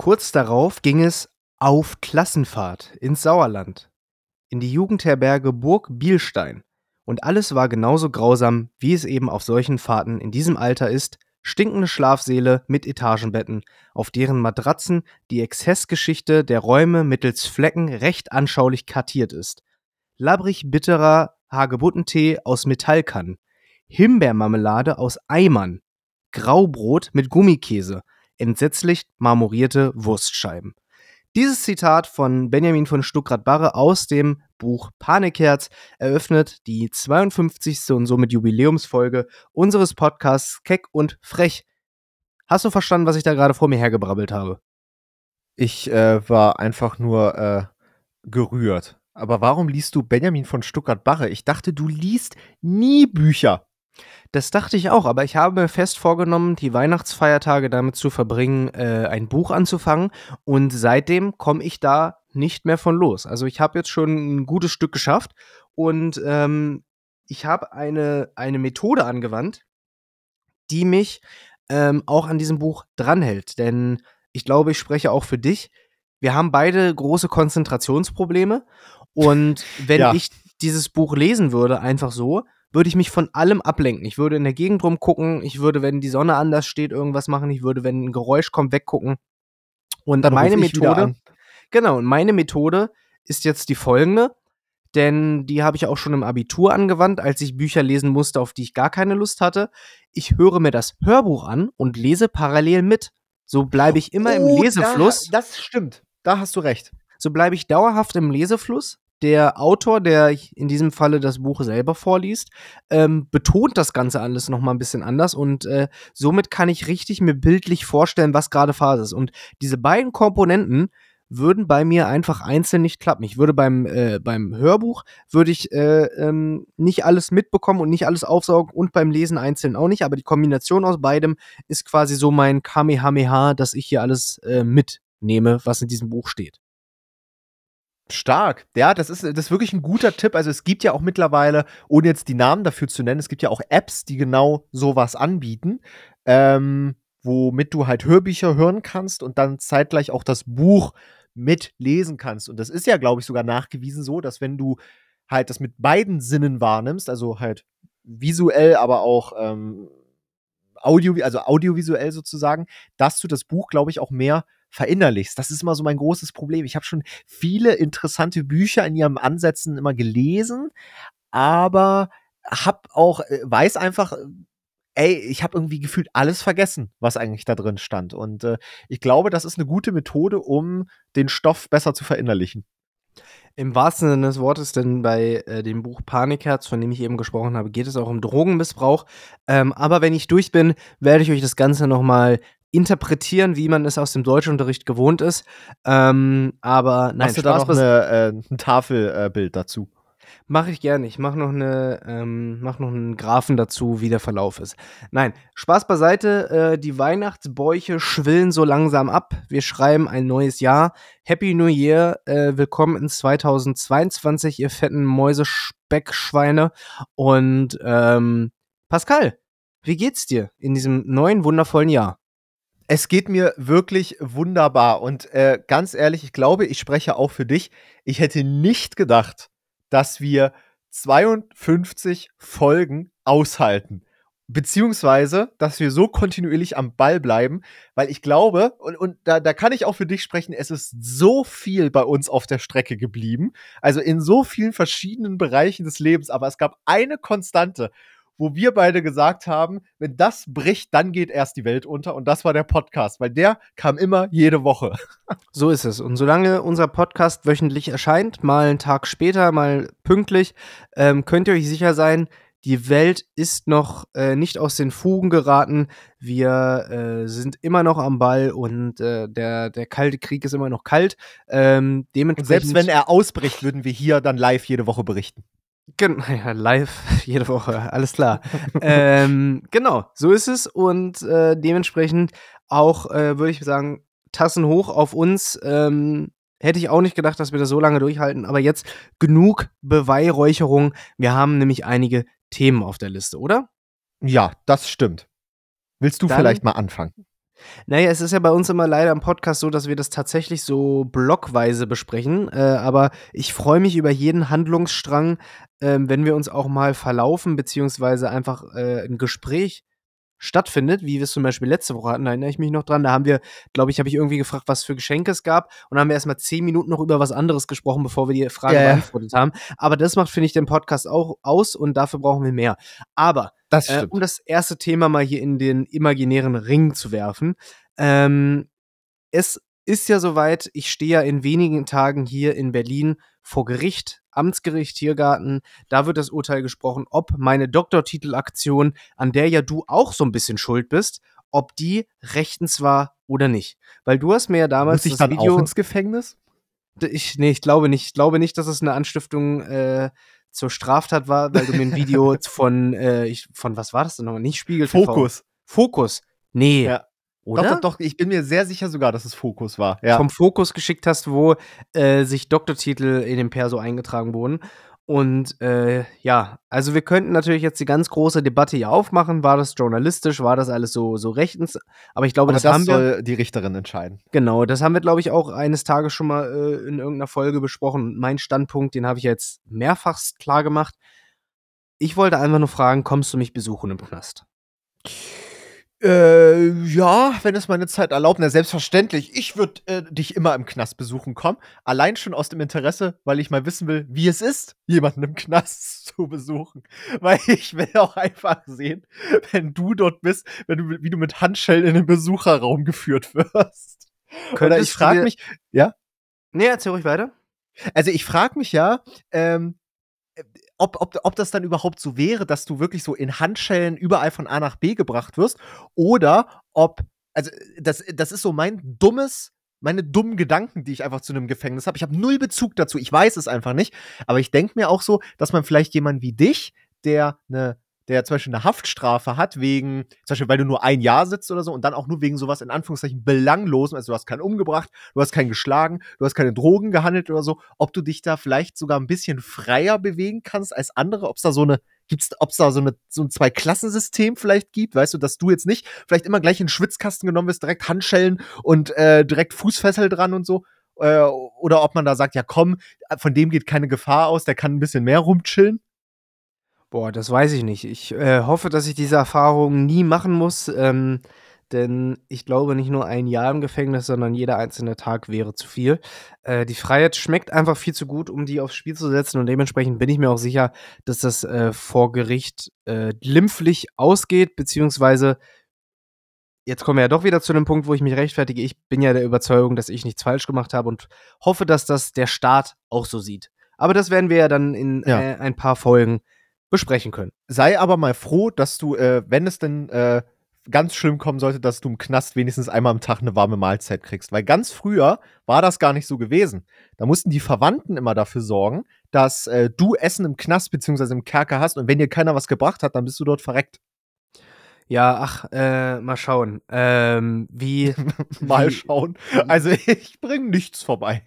Kurz darauf ging es auf Klassenfahrt ins Sauerland, in die Jugendherberge Burg Bielstein. Und alles war genauso grausam, wie es eben auf solchen Fahrten in diesem Alter ist. Stinkende Schlafsäle mit Etagenbetten, auf deren Matratzen die Exzessgeschichte der Räume mittels Flecken recht anschaulich kartiert ist. Labbrig bitterer Hagebuttentee aus Metallkannen, Himbeermarmelade aus Eimern, Graubrot mit Gummikäse, entsetzlich marmorierte Wurstscheiben. Dieses Zitat von Benjamin von Stuckrad-Barre aus dem Buch Panikherz eröffnet die 52. und somit Jubiläumsfolge unseres Podcasts Keck und Frech. Hast du verstanden, was ich da gerade vor mir hergebrabbelt habe? Ich äh, war einfach nur äh, gerührt. Aber warum liest du Benjamin von Stuckrad-Barre? Ich dachte, du liest nie Bücher. Das dachte ich auch, aber ich habe mir fest vorgenommen, die Weihnachtsfeiertage damit zu verbringen, äh, ein Buch anzufangen. Und seitdem komme ich da nicht mehr von los. Also ich habe jetzt schon ein gutes Stück geschafft und ähm, ich habe eine, eine Methode angewandt, die mich ähm, auch an diesem Buch dranhält. Denn ich glaube, ich spreche auch für dich. Wir haben beide große Konzentrationsprobleme. Und wenn ja. ich dieses Buch lesen würde, einfach so, würde ich mich von allem ablenken. Ich würde in der Gegend rumgucken, ich würde, wenn die Sonne anders steht, irgendwas machen, ich würde, wenn ein Geräusch kommt, weggucken. Und Dann meine Methode, genau, und meine Methode ist jetzt die folgende, denn die habe ich auch schon im Abitur angewandt, als ich Bücher lesen musste, auf die ich gar keine Lust hatte. Ich höre mir das Hörbuch an und lese parallel mit. So bleibe ich immer oh, im Lesefluss. Da, das stimmt. Da hast du recht. So bleibe ich dauerhaft im Lesefluss der Autor, der in diesem Falle das Buch selber vorliest, ähm, betont das Ganze alles noch mal ein bisschen anders und äh, somit kann ich richtig mir bildlich vorstellen, was gerade Phase ist. Und diese beiden Komponenten würden bei mir einfach einzeln nicht klappen. Ich würde beim, äh, beim Hörbuch würde ich äh, ähm, nicht alles mitbekommen und nicht alles aufsaugen und beim Lesen einzeln auch nicht, aber die Kombination aus beidem ist quasi so mein Kamehameha, dass ich hier alles äh, mitnehme, was in diesem Buch steht. Stark. Ja, das ist, das ist wirklich ein guter Tipp. Also es gibt ja auch mittlerweile, ohne jetzt die Namen dafür zu nennen, es gibt ja auch Apps, die genau sowas anbieten, ähm, womit du halt Hörbücher hören kannst und dann zeitgleich auch das Buch mitlesen kannst. Und das ist ja, glaube ich, sogar nachgewiesen so, dass wenn du halt das mit beiden Sinnen wahrnimmst, also halt visuell, aber auch ähm, Audio, also audiovisuell sozusagen, dass du das Buch, glaube ich, auch mehr verinnerlichst. Das ist immer so mein großes Problem. Ich habe schon viele interessante Bücher in ihren Ansätzen immer gelesen, aber hab auch äh, weiß einfach ey, ich habe irgendwie gefühlt alles vergessen, was eigentlich da drin stand und äh, ich glaube, das ist eine gute Methode, um den Stoff besser zu verinnerlichen. Im wahrsten Sinne des Wortes, denn bei äh, dem Buch Panikherz, von dem ich eben gesprochen habe, geht es auch um Drogenmissbrauch. Ähm, aber wenn ich durch bin, werde ich euch das Ganze nochmal interpretieren, wie man es aus dem Deutschunterricht gewohnt ist. Ähm, aber nein, Hast du Spaß da noch eine, äh, ein Tafelbild äh, dazu? Mache ich gerne. Ich mache noch, eine, ähm, mach noch einen Graphen dazu, wie der Verlauf ist. Nein, Spaß beiseite. Äh, die Weihnachtsbäuche schwillen so langsam ab. Wir schreiben ein neues Jahr. Happy New Year. Äh, willkommen in 2022, ihr fetten Mäusespeckschweine. Und ähm, Pascal, wie geht's dir in diesem neuen, wundervollen Jahr? Es geht mir wirklich wunderbar. Und äh, ganz ehrlich, ich glaube, ich spreche auch für dich. Ich hätte nicht gedacht, dass wir 52 Folgen aushalten. Beziehungsweise, dass wir so kontinuierlich am Ball bleiben, weil ich glaube, und, und da, da kann ich auch für dich sprechen, es ist so viel bei uns auf der Strecke geblieben. Also in so vielen verschiedenen Bereichen des Lebens, aber es gab eine Konstante wo wir beide gesagt haben, wenn das bricht, dann geht erst die Welt unter. Und das war der Podcast, weil der kam immer jede Woche. So ist es. Und solange unser Podcast wöchentlich erscheint, mal einen Tag später, mal pünktlich, ähm, könnt ihr euch sicher sein, die Welt ist noch äh, nicht aus den Fugen geraten. Wir äh, sind immer noch am Ball und äh, der, der kalte Krieg ist immer noch kalt. Ähm, dementsprechend und selbst wenn er ausbricht, würden wir hier dann live jede Woche berichten. Genau, ja, live jede Woche, alles klar. ähm, genau, so ist es und äh, dementsprechend auch, äh, würde ich sagen, Tassen hoch auf uns. Ähm, hätte ich auch nicht gedacht, dass wir das so lange durchhalten, aber jetzt genug Beweihräucherung. Wir haben nämlich einige Themen auf der Liste, oder? Ja, das stimmt. Willst du Dann, vielleicht mal anfangen? Naja, es ist ja bei uns immer leider im Podcast so, dass wir das tatsächlich so blockweise besprechen. Äh, aber ich freue mich über jeden Handlungsstrang, äh, wenn wir uns auch mal verlaufen, beziehungsweise einfach äh, ein Gespräch stattfindet, wie wir es zum Beispiel letzte Woche hatten, da erinnere ich mich noch dran. Da haben wir, glaube ich, habe ich irgendwie gefragt, was für Geschenke es gab. Und dann haben wir erstmal zehn Minuten noch über was anderes gesprochen, bevor wir die Frage ja, beantwortet haben. Aber das macht, finde ich, den Podcast auch aus und dafür brauchen wir mehr. Aber das äh, um das erste Thema mal hier in den imaginären Ring zu werfen. Ähm, es ist ja soweit, ich stehe ja in wenigen Tagen hier in Berlin vor Gericht, Amtsgericht, Tiergarten. Da wird das Urteil gesprochen, ob meine Doktortitelaktion, an der ja du auch so ein bisschen schuld bist, ob die rechtens war oder nicht. Weil du hast mir ja damals Muss ich dann Video, auch ins Gefängnis? Ich, nee, ich glaube nicht. Ich glaube nicht, dass es eine Anstiftung äh, zur Straftat war, weil du mir ein Video von, äh, ich, von was war das denn nochmal? Nicht Spiegel Fokus. Fokus. Nee. Ja. Oder? Doch, doch, doch, ich bin mir sehr sicher sogar, dass es Fokus war. Ja. Vom Fokus geschickt hast, wo äh, sich Doktortitel in dem Perso eingetragen wurden. Und äh, ja, also wir könnten natürlich jetzt die ganz große Debatte hier aufmachen. War das journalistisch? War das alles so, so rechtens? Aber ich glaube, Aber das, das haben soll wir. die Richterin entscheiden. Genau, das haben wir, glaube ich, auch eines Tages schon mal äh, in irgendeiner Folge besprochen. Mein Standpunkt, den habe ich jetzt mehrfach klar gemacht. Ich wollte einfach nur fragen, kommst du mich besuchen im Knast? Äh, ja, wenn es meine Zeit erlaubt, na selbstverständlich. Ich würde äh, dich immer im Knast besuchen kommen. Allein schon aus dem Interesse, weil ich mal wissen will, wie es ist, jemanden im Knast zu besuchen. Weil ich will auch einfach sehen, wenn du dort bist, wenn du, wie du mit Handschellen in den Besucherraum geführt wirst. Könntest Oder ich frage mich, ja? Nee, erzähl ruhig weiter. Also ich frage mich ja, ähm, ob, ob, ob das dann überhaupt so wäre, dass du wirklich so in Handschellen überall von A nach B gebracht wirst oder ob, also das, das ist so mein dummes, meine dummen Gedanken, die ich einfach zu einem Gefängnis habe. Ich habe null Bezug dazu, ich weiß es einfach nicht, aber ich denke mir auch so, dass man vielleicht jemanden wie dich, der eine der zum Beispiel eine Haftstrafe hat, wegen, zum Beispiel, weil du nur ein Jahr sitzt oder so und dann auch nur wegen sowas in Anführungszeichen belanglosen, also du hast keinen umgebracht, du hast keinen geschlagen, du hast keine Drogen gehandelt oder so, ob du dich da vielleicht sogar ein bisschen freier bewegen kannst als andere, ob es da so eine, gibt's, ob es da so, eine, so ein Zwei-Klassensystem vielleicht gibt, weißt du, dass du jetzt nicht vielleicht immer gleich in den Schwitzkasten genommen wirst, direkt Handschellen und äh, direkt Fußfessel dran und so, äh, oder ob man da sagt, ja komm, von dem geht keine Gefahr aus, der kann ein bisschen mehr rumchillen. Boah, das weiß ich nicht. Ich äh, hoffe, dass ich diese Erfahrung nie machen muss, ähm, denn ich glaube, nicht nur ein Jahr im Gefängnis, sondern jeder einzelne Tag wäre zu viel. Äh, die Freiheit schmeckt einfach viel zu gut, um die aufs Spiel zu setzen und dementsprechend bin ich mir auch sicher, dass das äh, vor Gericht äh, glimpflich ausgeht, beziehungsweise jetzt kommen wir ja doch wieder zu dem Punkt, wo ich mich rechtfertige. Ich bin ja der Überzeugung, dass ich nichts falsch gemacht habe und hoffe, dass das der Staat auch so sieht. Aber das werden wir ja dann in ja. Äh, ein paar Folgen besprechen können. Sei aber mal froh, dass du, äh, wenn es denn äh, ganz schlimm kommen sollte, dass du im Knast wenigstens einmal am Tag eine warme Mahlzeit kriegst. Weil ganz früher war das gar nicht so gewesen. Da mussten die Verwandten immer dafür sorgen, dass äh, du Essen im Knast bzw. im Kerker hast und wenn dir keiner was gebracht hat, dann bist du dort verreckt. Ja, ach, äh, mal schauen. Ähm, wie. mal schauen. Also ich bringe nichts vorbei.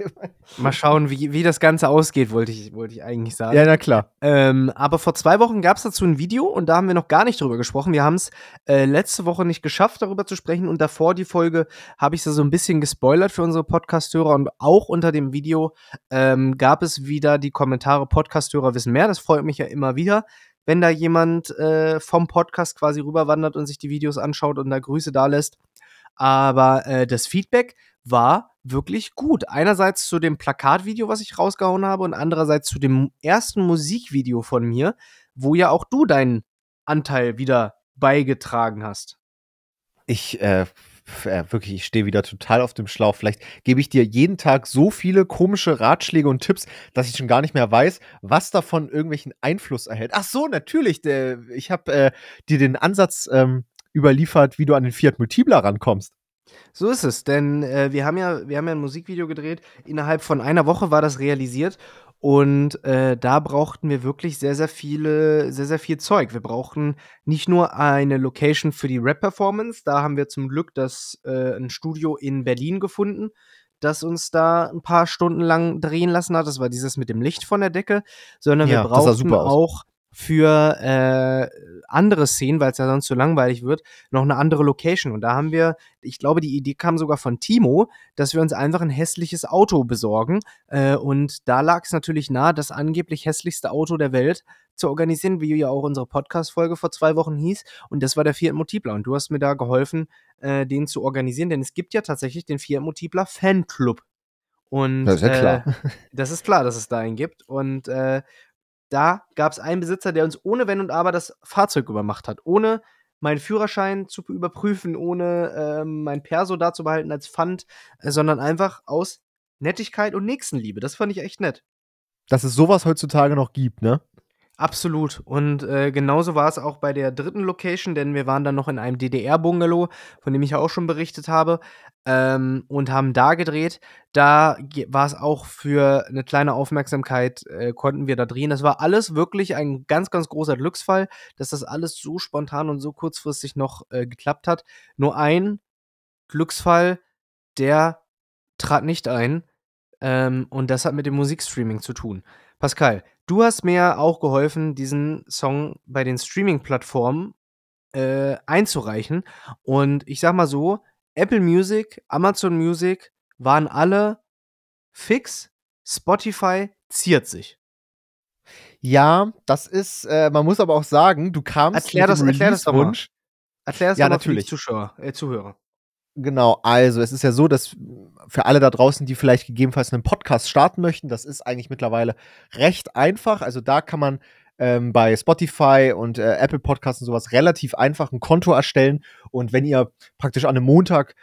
mal schauen, wie, wie das Ganze ausgeht, wollte ich, wollte ich eigentlich sagen. Ja, na klar. Ähm, aber vor zwei Wochen gab es dazu ein Video und da haben wir noch gar nicht drüber gesprochen. Wir haben es äh, letzte Woche nicht geschafft, darüber zu sprechen und davor die Folge habe ich so ein bisschen gespoilert für unsere Podcast-Hörer und auch unter dem Video ähm, gab es wieder die Kommentare Podcast-Hörer wissen mehr. Das freut mich ja immer wieder wenn da jemand äh, vom Podcast quasi rüberwandert und sich die Videos anschaut und da Grüße da lässt. Aber äh, das Feedback war wirklich gut. Einerseits zu dem Plakatvideo, was ich rausgehauen habe, und andererseits zu dem ersten Musikvideo von mir, wo ja auch du deinen Anteil wieder beigetragen hast. Ich äh, äh, wirklich, ich stehe wieder total auf dem Schlauch. Vielleicht gebe ich dir jeden Tag so viele komische Ratschläge und Tipps, dass ich schon gar nicht mehr weiß, was davon irgendwelchen Einfluss erhält. Ach so, natürlich. Der, ich habe äh, dir den Ansatz ähm, überliefert, wie du an den Fiat Multipla rankommst. So ist es, denn äh, wir, haben ja, wir haben ja ein Musikvideo gedreht. Innerhalb von einer Woche war das realisiert und äh, da brauchten wir wirklich sehr, sehr viele, sehr, sehr viel Zeug. Wir brauchten nicht nur eine Location für die Rap-Performance, da haben wir zum Glück das äh, ein Studio in Berlin gefunden, das uns da ein paar Stunden lang drehen lassen hat. Das war dieses mit dem Licht von der Decke, sondern ja, wir brauchten auch für äh, andere Szenen, weil es ja sonst zu langweilig wird, noch eine andere Location. Und da haben wir, ich glaube, die Idee kam sogar von Timo, dass wir uns einfach ein hässliches Auto besorgen. Äh, und da lag es natürlich nahe, das angeblich hässlichste Auto der Welt zu organisieren, wie ja auch unsere Podcast-Folge vor zwei Wochen hieß. Und das war der Fiat Multipler. Und du hast mir da geholfen, äh, den zu organisieren, denn es gibt ja tatsächlich den Fiat Multipler Fanclub. Und Das ist ja klar. äh, das ist klar, dass es da einen gibt. Und äh, da gab es einen Besitzer, der uns ohne Wenn und Aber das Fahrzeug übermacht hat. Ohne meinen Führerschein zu überprüfen, ohne ähm, mein Perso da zu behalten als Pfand, äh, sondern einfach aus Nettigkeit und Nächstenliebe. Das fand ich echt nett. Dass es sowas heutzutage noch gibt, ne? Absolut. Und äh, genauso war es auch bei der dritten Location, denn wir waren dann noch in einem DDR-Bungalow, von dem ich ja auch schon berichtet habe, ähm, und haben da gedreht. Da war es auch für eine kleine Aufmerksamkeit, äh, konnten wir da drehen. Das war alles wirklich ein ganz, ganz großer Glücksfall, dass das alles so spontan und so kurzfristig noch äh, geklappt hat. Nur ein Glücksfall, der trat nicht ein. Ähm, und das hat mit dem Musikstreaming zu tun. Pascal, du hast mir auch geholfen, diesen Song bei den Streaming-Plattformen äh, einzureichen. Und ich sag mal so, Apple Music, Amazon Music waren alle fix. Spotify ziert sich. Ja, das ist, äh, man muss aber auch sagen, du kamst Erklär mit das- dem erklär das doch mal. Erklär es Ja, natürlich. Zuschauer, äh, Zuhörer. Genau, also es ist ja so, dass für alle da draußen, die vielleicht gegebenenfalls einen Podcast starten möchten, das ist eigentlich mittlerweile recht einfach. Also da kann man ähm, bei Spotify und äh, Apple Podcasts und sowas relativ einfach ein Konto erstellen. Und wenn ihr praktisch an einem Montag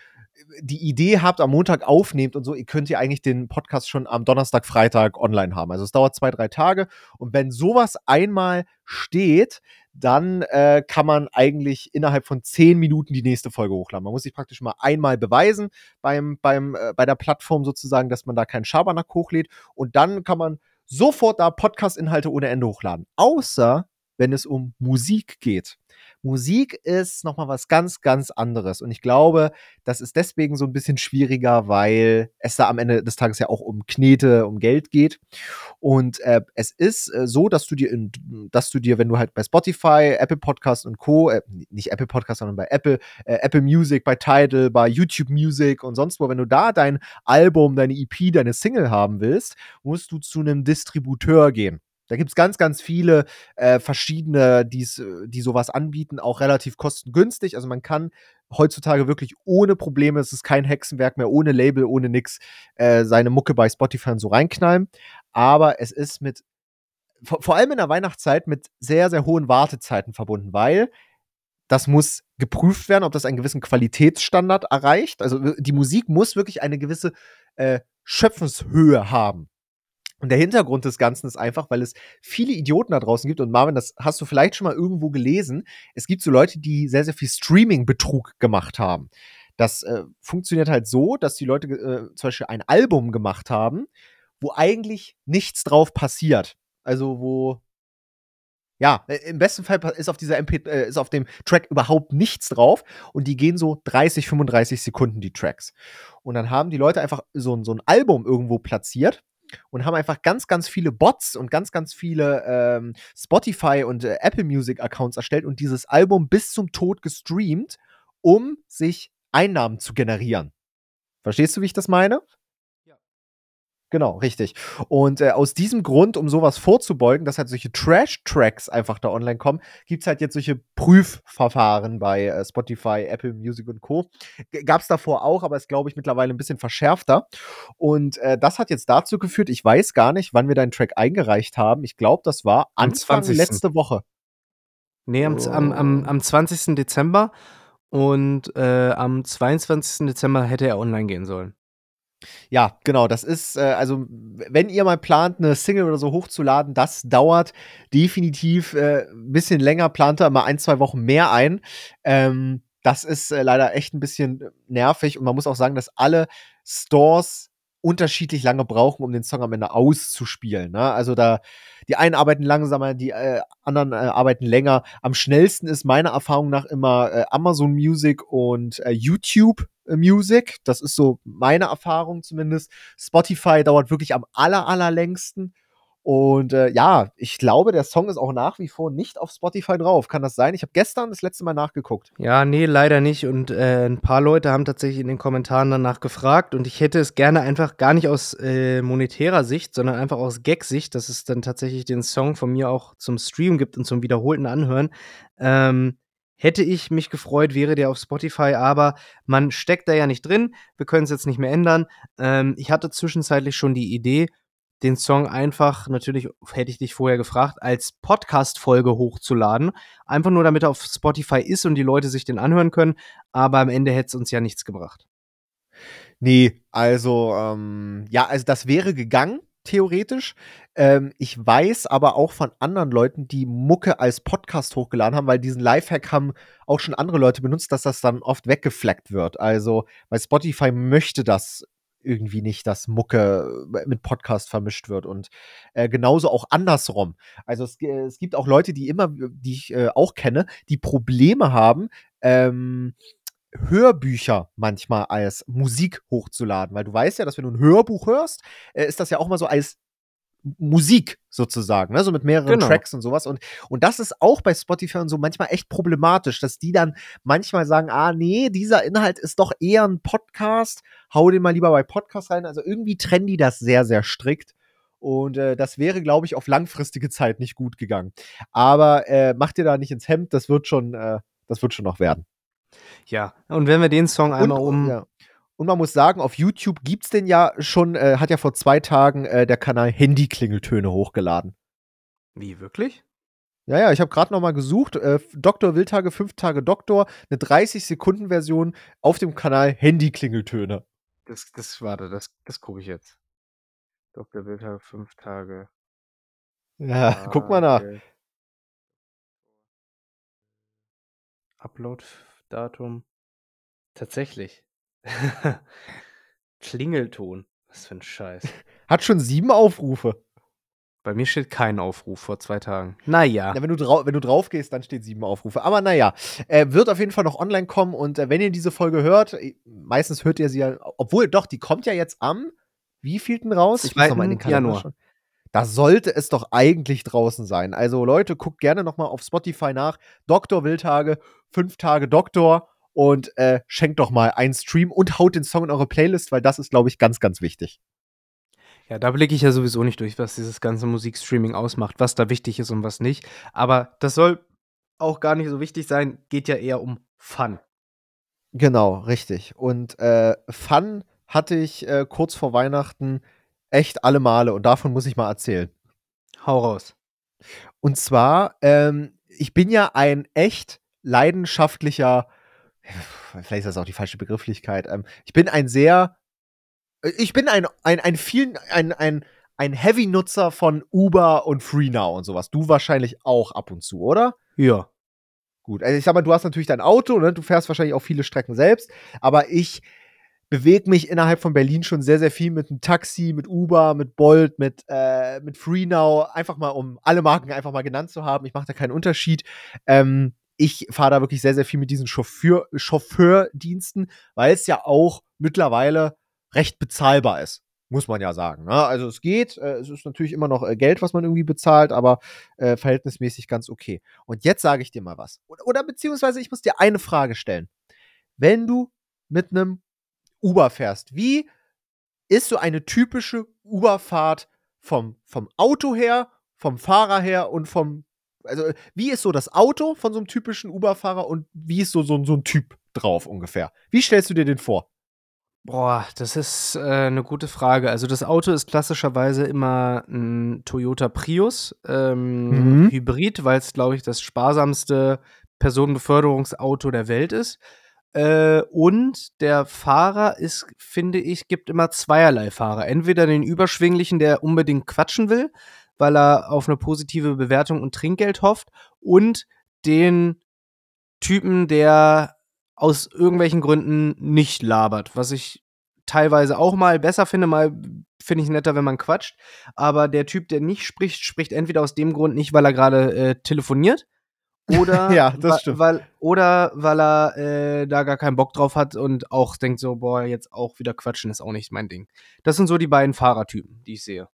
die Idee habt, am Montag aufnehmt und so, ihr könnt ihr eigentlich den Podcast schon am Donnerstag, Freitag online haben. Also es dauert zwei, drei Tage. Und wenn sowas einmal steht, dann äh, kann man eigentlich innerhalb von zehn Minuten die nächste Folge hochladen. Man muss sich praktisch mal einmal beweisen beim, beim, äh, bei der Plattform sozusagen, dass man da keinen Schabernack hochlädt. Und dann kann man sofort da Podcast-Inhalte ohne Ende hochladen. Außer wenn es um Musik geht. Musik ist nochmal was ganz, ganz anderes. Und ich glaube, das ist deswegen so ein bisschen schwieriger, weil es da am Ende des Tages ja auch um Knete, um Geld geht. Und äh, es ist äh, so, dass du dir, in, dass du dir, wenn du halt bei Spotify, Apple Podcast und Co., äh, nicht Apple Podcast, sondern bei Apple, äh, Apple Music, bei Tidal, bei YouTube Music und sonst wo, wenn du da dein Album, deine EP, deine Single haben willst, musst du zu einem Distributeur gehen. Da gibt es ganz, ganz viele äh, verschiedene, die's, äh, die sowas anbieten, auch relativ kostengünstig. Also man kann heutzutage wirklich ohne Probleme, es ist kein Hexenwerk mehr, ohne Label, ohne nix, äh, seine Mucke bei Spotify und so reinknallen. Aber es ist mit, vor, vor allem in der Weihnachtszeit, mit sehr, sehr hohen Wartezeiten verbunden, weil das muss geprüft werden, ob das einen gewissen Qualitätsstandard erreicht. Also die Musik muss wirklich eine gewisse äh, Schöpfenshöhe haben. Und der Hintergrund des Ganzen ist einfach, weil es viele Idioten da draußen gibt. Und Marvin, das hast du vielleicht schon mal irgendwo gelesen. Es gibt so Leute, die sehr, sehr viel Streaming-Betrug gemacht haben. Das äh, funktioniert halt so, dass die Leute äh, zum Beispiel ein Album gemacht haben, wo eigentlich nichts drauf passiert. Also wo ja, äh, im besten Fall ist auf dieser MP, äh, ist auf dem Track überhaupt nichts drauf und die gehen so 30, 35 Sekunden, die Tracks. Und dann haben die Leute einfach so, so ein Album irgendwo platziert und haben einfach ganz, ganz viele Bots und ganz, ganz viele ähm, Spotify und äh, Apple Music Accounts erstellt und dieses Album bis zum Tod gestreamt, um sich Einnahmen zu generieren. Verstehst du, wie ich das meine? Genau, richtig. Und äh, aus diesem Grund, um sowas vorzubeugen, dass halt solche Trash-Tracks einfach da online kommen, gibt es halt jetzt solche Prüfverfahren bei äh, Spotify, Apple Music und Co. Gab es davor auch, aber ist, glaube ich, mittlerweile ein bisschen verschärfter. Und äh, das hat jetzt dazu geführt, ich weiß gar nicht, wann wir deinen Track eingereicht haben. Ich glaube, das war Anfang 20.. letzte Woche. Nee, am, am, am, am 20. Dezember und äh, am 22. Dezember hätte er online gehen sollen. Ja, genau, das ist, äh, also, wenn ihr mal plant, eine Single oder so hochzuladen, das dauert definitiv äh, ein bisschen länger, plant da mal ein, zwei Wochen mehr ein. Ähm, das ist äh, leider echt ein bisschen nervig und man muss auch sagen, dass alle Stores unterschiedlich lange brauchen, um den Song am Ende auszuspielen. Ne? Also da, die einen arbeiten langsamer, die äh, anderen äh, arbeiten länger. Am schnellsten ist meiner Erfahrung nach immer äh, Amazon Music und äh, YouTube Music. Das ist so meine Erfahrung zumindest. Spotify dauert wirklich am aller, allerlängsten. Und äh, ja, ich glaube, der Song ist auch nach wie vor nicht auf Spotify drauf. Kann das sein? Ich habe gestern das letzte Mal nachgeguckt. Ja, nee, leider nicht. Und äh, ein paar Leute haben tatsächlich in den Kommentaren danach gefragt. Und ich hätte es gerne einfach gar nicht aus äh, monetärer Sicht, sondern einfach aus Gag-Sicht, dass es dann tatsächlich den Song von mir auch zum Stream gibt und zum wiederholten Anhören. Ähm, hätte ich mich gefreut, wäre der auf Spotify, aber man steckt da ja nicht drin. Wir können es jetzt nicht mehr ändern. Ähm, ich hatte zwischenzeitlich schon die Idee, den Song einfach, natürlich hätte ich dich vorher gefragt, als Podcast-Folge hochzuladen. Einfach nur, damit er auf Spotify ist und die Leute sich den anhören können. Aber am Ende hätte es uns ja nichts gebracht. Nee, also, ähm, ja, also das wäre gegangen, theoretisch. Ähm, ich weiß aber auch von anderen Leuten, die Mucke als Podcast hochgeladen haben, weil diesen Lifehack haben auch schon andere Leute benutzt, dass das dann oft weggefleckt wird. Also, weil Spotify möchte das irgendwie nicht, dass Mucke äh, mit Podcast vermischt wird und äh, genauso auch andersrum. Also es, es, gibt auch Leute, die immer, die ich äh, auch kenne, die Probleme haben, ähm, Hörbücher manchmal als Musik hochzuladen, weil du weißt ja, dass wenn du ein Hörbuch hörst, äh, ist das ja auch mal so als Musik sozusagen, ne? so mit mehreren genau. Tracks und sowas. Und, und das ist auch bei Spotify und so manchmal echt problematisch, dass die dann manchmal sagen, ah nee, dieser Inhalt ist doch eher ein Podcast, hau den mal lieber bei Podcast rein. Also irgendwie trennen die das sehr, sehr strikt. Und äh, das wäre, glaube ich, auf langfristige Zeit nicht gut gegangen. Aber äh, macht dir da nicht ins Hemd, das wird schon, äh, das wird schon noch werden. Ja, und wenn wir den Song einmal und, um. Ja. Und man muss sagen, auf YouTube gibt es den ja schon, äh, hat ja vor zwei Tagen äh, der Kanal Handy-Klingeltöne hochgeladen. Wie, wirklich? Ja, ja, ich habe gerade noch mal gesucht. Äh, Dr. Wildtage, 5 Tage Doktor, eine 30-Sekunden-Version auf dem Kanal Handy-Klingeltöne. Das, das, warte, das, das gucke ich jetzt. Dr. Wildtage, 5 Tage. Ja, Tage. guck mal nach. Upload-Datum. Tatsächlich. Klingelton. Was für ein Scheiß. Hat schon sieben Aufrufe. Bei mir steht kein Aufruf vor zwei Tagen. Naja. Ja, wenn, du wenn du drauf gehst, dann steht sieben Aufrufe. Aber naja, äh, wird auf jeden Fall noch online kommen. Und äh, wenn ihr diese Folge hört, äh, meistens hört ihr sie ja, obwohl doch, die kommt ja jetzt am wie vielten raus? Ich weiß noch mal in den Januar. Schon. Da sollte es doch eigentlich draußen sein. Also Leute, guckt gerne noch mal auf Spotify nach. Doktor Wildtage, fünf Tage Doktor und äh, schenkt doch mal einen Stream und haut den Song in eure Playlist, weil das ist, glaube ich, ganz, ganz wichtig. Ja, da blicke ich ja sowieso nicht durch, was dieses ganze Musikstreaming ausmacht, was da wichtig ist und was nicht. Aber das soll auch gar nicht so wichtig sein, geht ja eher um Fun. Genau, richtig. Und äh, Fun hatte ich äh, kurz vor Weihnachten echt alle Male und davon muss ich mal erzählen. Hau raus. Und zwar, ähm, ich bin ja ein echt leidenschaftlicher vielleicht ist das auch die falsche Begrifflichkeit. Ähm, ich bin ein sehr, äh, ich bin ein, ein, ein vielen, ein, ein, ein Heavy-Nutzer von Uber und FreeNow und sowas. Du wahrscheinlich auch ab und zu, oder? Ja. Gut, also ich sag mal, du hast natürlich dein Auto, ne? du fährst wahrscheinlich auch viele Strecken selbst, aber ich bewege mich innerhalb von Berlin schon sehr, sehr viel mit einem Taxi, mit Uber, mit Bolt, mit, äh, mit FreeNow, einfach mal, um alle Marken einfach mal genannt zu haben. Ich mache da keinen Unterschied. Ähm, ich fahre da wirklich sehr, sehr viel mit diesen Chauffeur, Chauffeurdiensten, weil es ja auch mittlerweile recht bezahlbar ist. Muss man ja sagen. Ne? Also es geht, äh, es ist natürlich immer noch äh, Geld, was man irgendwie bezahlt, aber äh, verhältnismäßig ganz okay. Und jetzt sage ich dir mal was. Oder, oder beziehungsweise ich muss dir eine Frage stellen. Wenn du mit einem Uber fährst, wie ist so eine typische Uberfahrt vom, vom Auto her, vom Fahrer her und vom also wie ist so das Auto von so einem typischen Uber-Fahrer und wie ist so, so, so ein Typ drauf ungefähr? Wie stellst du dir den vor? Boah, das ist äh, eine gute Frage. Also das Auto ist klassischerweise immer ein Toyota Prius ähm, mhm. Hybrid, weil es, glaube ich, das sparsamste Personenbeförderungsauto der Welt ist. Äh, und der Fahrer ist, finde ich, gibt immer zweierlei Fahrer. Entweder den überschwinglichen, der unbedingt quatschen will, weil er auf eine positive Bewertung und Trinkgeld hofft und den Typen, der aus irgendwelchen Gründen nicht labert, was ich teilweise auch mal besser finde, mal finde ich netter, wenn man quatscht, aber der Typ, der nicht spricht, spricht entweder aus dem Grund nicht, weil er gerade äh, telefoniert oder ja, das stimmt. weil oder weil er äh, da gar keinen Bock drauf hat und auch denkt so, boah, jetzt auch wieder quatschen ist auch nicht mein Ding. Das sind so die beiden Fahrertypen, die ich sehe.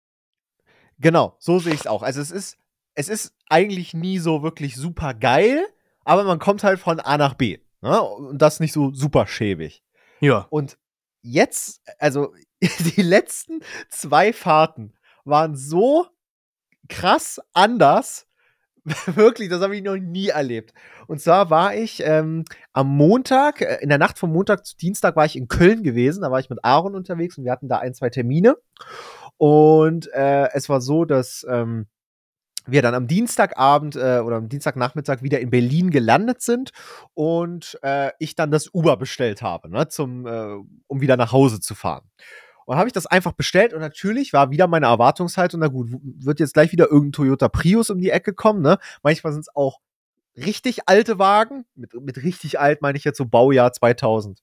Genau, so sehe ich es auch. Also es ist, es ist eigentlich nie so wirklich super geil, aber man kommt halt von A nach B. Ne? Und das nicht so super schäbig. Ja. Und jetzt, also die letzten zwei Fahrten waren so krass anders. Wirklich, das habe ich noch nie erlebt. Und zwar war ich ähm, am Montag, äh, in der Nacht vom Montag zu Dienstag war ich in Köln gewesen. Da war ich mit Aaron unterwegs und wir hatten da ein, zwei Termine. Und äh, es war so, dass ähm, wir dann am Dienstagabend äh, oder am Dienstagnachmittag wieder in Berlin gelandet sind und äh, ich dann das Uber bestellt habe, ne, zum, äh, um wieder nach Hause zu fahren. Und habe ich das einfach bestellt und natürlich war wieder meine Erwartungshaltung, na gut, wird jetzt gleich wieder irgendein Toyota Prius um die Ecke kommen, ne? Manchmal sind es auch richtig alte Wagen, mit, mit richtig alt meine ich jetzt so Baujahr 2000.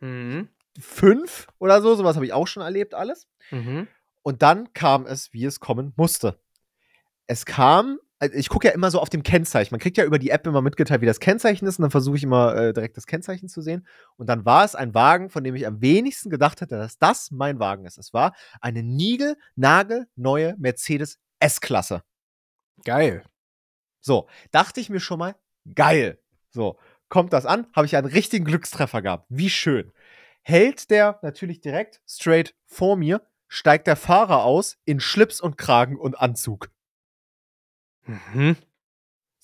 Mhm. Fünf oder so, sowas habe ich auch schon erlebt, alles. Mhm. Und dann kam es, wie es kommen musste. Es kam, also ich gucke ja immer so auf dem Kennzeichen. Man kriegt ja über die App immer mitgeteilt, wie das Kennzeichen ist, und dann versuche ich immer äh, direkt das Kennzeichen zu sehen. Und dann war es ein Wagen, von dem ich am wenigsten gedacht hätte, dass das mein Wagen ist. Es war eine Nigel, Nagel, neue Mercedes S-Klasse. Geil. So, dachte ich mir schon mal, geil. So, kommt das an, habe ich einen richtigen Glückstreffer gehabt. Wie schön. Hält der natürlich direkt straight vor mir, steigt der Fahrer aus in Schlips und Kragen und Anzug. Mhm.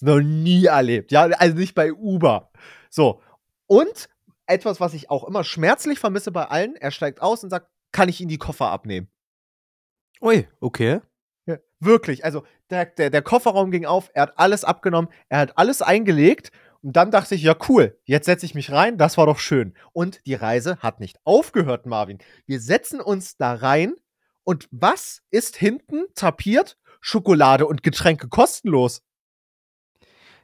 Noch nie erlebt. Ja, also nicht bei Uber. So. Und etwas, was ich auch immer schmerzlich vermisse bei allen, er steigt aus und sagt, kann ich Ihnen die Koffer abnehmen? Ui, okay. Ja, wirklich, also der, der, der Kofferraum ging auf, er hat alles abgenommen, er hat alles eingelegt und dann dachte ich, ja cool, jetzt setze ich mich rein, das war doch schön. Und die Reise hat nicht aufgehört, Marvin. Wir setzen uns da rein und was ist hinten tapiert? Schokolade und Getränke kostenlos.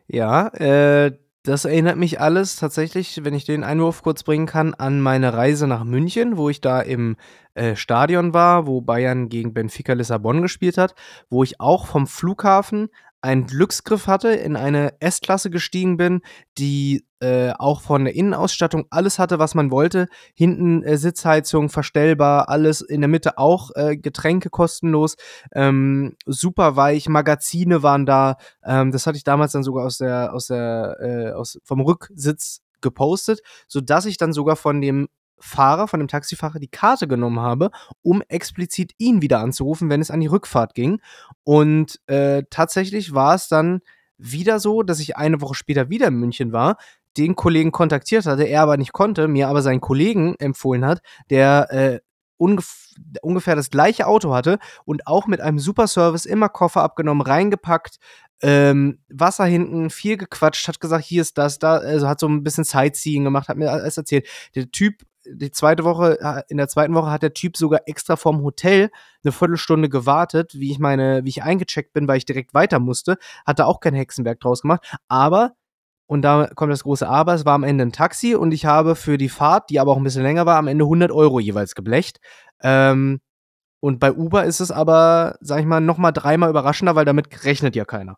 Ja, äh, das erinnert mich alles tatsächlich, wenn ich den Einwurf kurz bringen kann, an meine Reise nach München, wo ich da im äh, Stadion war, wo Bayern gegen Benfica Lissabon gespielt hat, wo ich auch vom Flughafen einen Glücksgriff hatte, in eine S-Klasse gestiegen bin, die äh, auch von der Innenausstattung alles hatte, was man wollte. Hinten äh, Sitzheizung, verstellbar, alles in der Mitte auch äh, Getränke kostenlos, ähm, super weich, Magazine waren da. Ähm, das hatte ich damals dann sogar aus der, aus der, äh, aus, vom Rücksitz gepostet, sodass ich dann sogar von dem Fahrer, von dem Taxifahrer die Karte genommen habe, um explizit ihn wieder anzurufen, wenn es an die Rückfahrt ging. Und äh, tatsächlich war es dann wieder so, dass ich eine Woche später wieder in München war, den Kollegen kontaktiert hatte, er aber nicht konnte, mir aber seinen Kollegen empfohlen hat, der äh, ungef ungefähr das gleiche Auto hatte und auch mit einem super Service immer Koffer abgenommen, reingepackt, ähm, Wasser hinten, viel gequatscht, hat gesagt, hier ist das, da, also hat so ein bisschen Sightseeing gemacht, hat mir alles erzählt. Der Typ die zweite Woche, in der zweiten Woche hat der Typ sogar extra vorm Hotel eine Viertelstunde gewartet, wie ich meine, wie ich eingecheckt bin, weil ich direkt weiter musste. Hat da auch kein Hexenwerk draus gemacht. Aber, und da kommt das große Aber, es war am Ende ein Taxi und ich habe für die Fahrt, die aber auch ein bisschen länger war, am Ende 100 Euro jeweils geblecht. Ähm, und bei Uber ist es aber, sag ich mal, noch mal dreimal überraschender, weil damit rechnet ja keiner.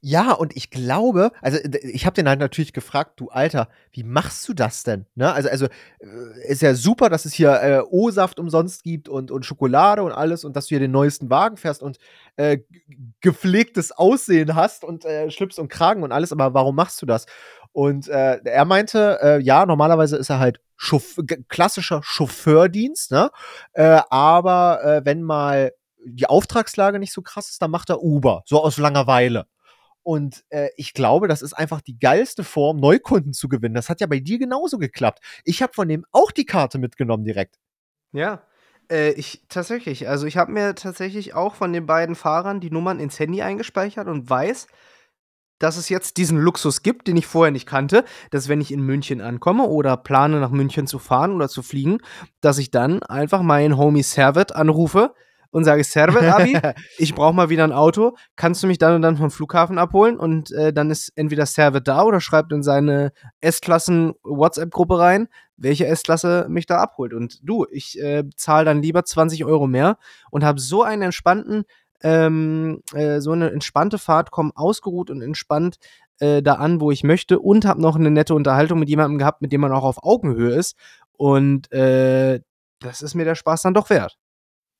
Ja, und ich glaube, also ich habe den halt natürlich gefragt, du Alter, wie machst du das denn? Ne? Also, also äh, ist ja super, dass es hier äh, O-Saft umsonst gibt und, und Schokolade und alles und dass du hier den neuesten Wagen fährst und äh, gepflegtes Aussehen hast und äh, Schlips und Kragen und alles, aber warum machst du das? Und äh, er meinte, äh, ja, normalerweise ist er halt Chauff klassischer Chauffeurdienst, ne? Äh, aber äh, wenn mal die Auftragslage nicht so krass ist, dann macht er Uber, so aus Langeweile. Und äh, ich glaube, das ist einfach die geilste Form, Neukunden zu gewinnen. Das hat ja bei dir genauso geklappt. Ich habe von dem auch die Karte mitgenommen direkt. Ja, äh, ich tatsächlich. Also ich habe mir tatsächlich auch von den beiden Fahrern die Nummern ins Handy eingespeichert und weiß, dass es jetzt diesen Luxus gibt, den ich vorher nicht kannte, dass wenn ich in München ankomme oder plane nach München zu fahren oder zu fliegen, dass ich dann einfach meinen Homie Servet anrufe und sage, Servet, Abi, ich brauche mal wieder ein Auto. Kannst du mich dann und dann vom Flughafen abholen? Und äh, dann ist entweder Servet da oder schreibt in seine S-Klassen-WhatsApp-Gruppe rein, welche S-Klasse mich da abholt. Und du, ich äh, zahle dann lieber 20 Euro mehr und habe so einen entspannten, ähm, äh, so eine entspannte Fahrt, komme ausgeruht und entspannt äh, da an, wo ich möchte und habe noch eine nette Unterhaltung mit jemandem gehabt, mit dem man auch auf Augenhöhe ist. Und äh, das ist mir der Spaß dann doch wert.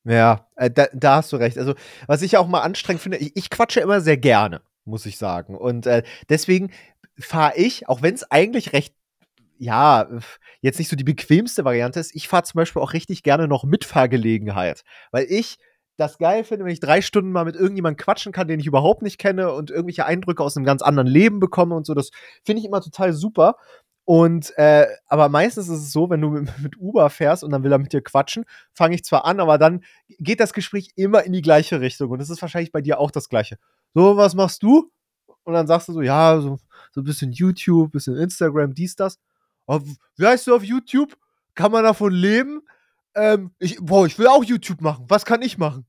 Ja, äh, da, da hast du recht. Also, was ich auch mal anstrengend finde, ich, ich quatsche immer sehr gerne, muss ich sagen. Und äh, deswegen fahre ich, auch wenn es eigentlich recht, ja, jetzt nicht so die bequemste Variante ist, ich fahre zum Beispiel auch richtig gerne noch Mitfahrgelegenheit. Weil ich das geil finde, wenn ich drei Stunden mal mit irgendjemandem quatschen kann, den ich überhaupt nicht kenne und irgendwelche Eindrücke aus einem ganz anderen Leben bekomme und so. Das finde ich immer total super. Und äh, aber meistens ist es so, wenn du mit, mit, Uber fährst und dann will er mit dir quatschen, fange ich zwar an, aber dann geht das Gespräch immer in die gleiche Richtung. Und das ist wahrscheinlich bei dir auch das gleiche. So, was machst du? Und dann sagst du so, ja, so, so ein bisschen YouTube, bisschen Instagram, dies, das. Oh, wie heißt du auf YouTube? Kann man davon leben? Ähm, ich, boah, ich will auch YouTube machen. Was kann ich machen?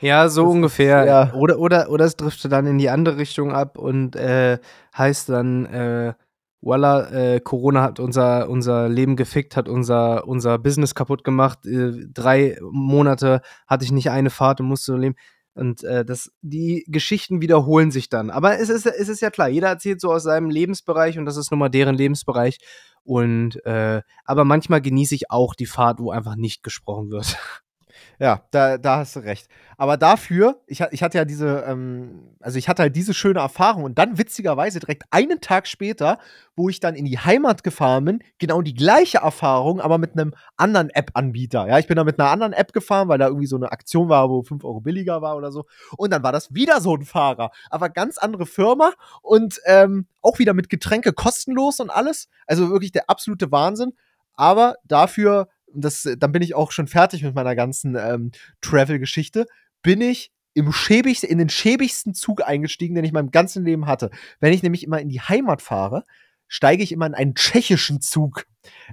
Ja, so das ungefähr. Ist, ja. Oder, oder, oder es driftet dann in die andere Richtung ab und äh, heißt dann, äh, voila, äh, Corona hat unser, unser Leben gefickt, hat unser, unser Business kaputt gemacht. Äh, drei Monate hatte ich nicht eine Fahrt und musste leben. Und äh, das, die Geschichten wiederholen sich dann. Aber es ist, es ist ja klar, jeder erzählt so aus seinem Lebensbereich und das ist nun mal deren Lebensbereich. Und äh, aber manchmal genieße ich auch die Fahrt, wo einfach nicht gesprochen wird. Ja, da, da hast du recht. Aber dafür, ich, ich hatte ja diese, ähm, also ich hatte halt diese schöne Erfahrung und dann witzigerweise direkt einen Tag später, wo ich dann in die Heimat gefahren bin, genau die gleiche Erfahrung, aber mit einem anderen App-Anbieter. Ja, ich bin da mit einer anderen App gefahren, weil da irgendwie so eine Aktion war, wo 5 Euro billiger war oder so. Und dann war das wieder so ein Fahrer, aber ganz andere Firma und ähm, auch wieder mit Getränke kostenlos und alles. Also wirklich der absolute Wahnsinn. Aber dafür das, dann bin ich auch schon fertig mit meiner ganzen ähm, Travel-Geschichte, bin ich im schäbigsten, in den schäbigsten Zug eingestiegen, den ich in meinem ganzen Leben hatte. Wenn ich nämlich immer in die Heimat fahre, steige ich immer in einen tschechischen Zug.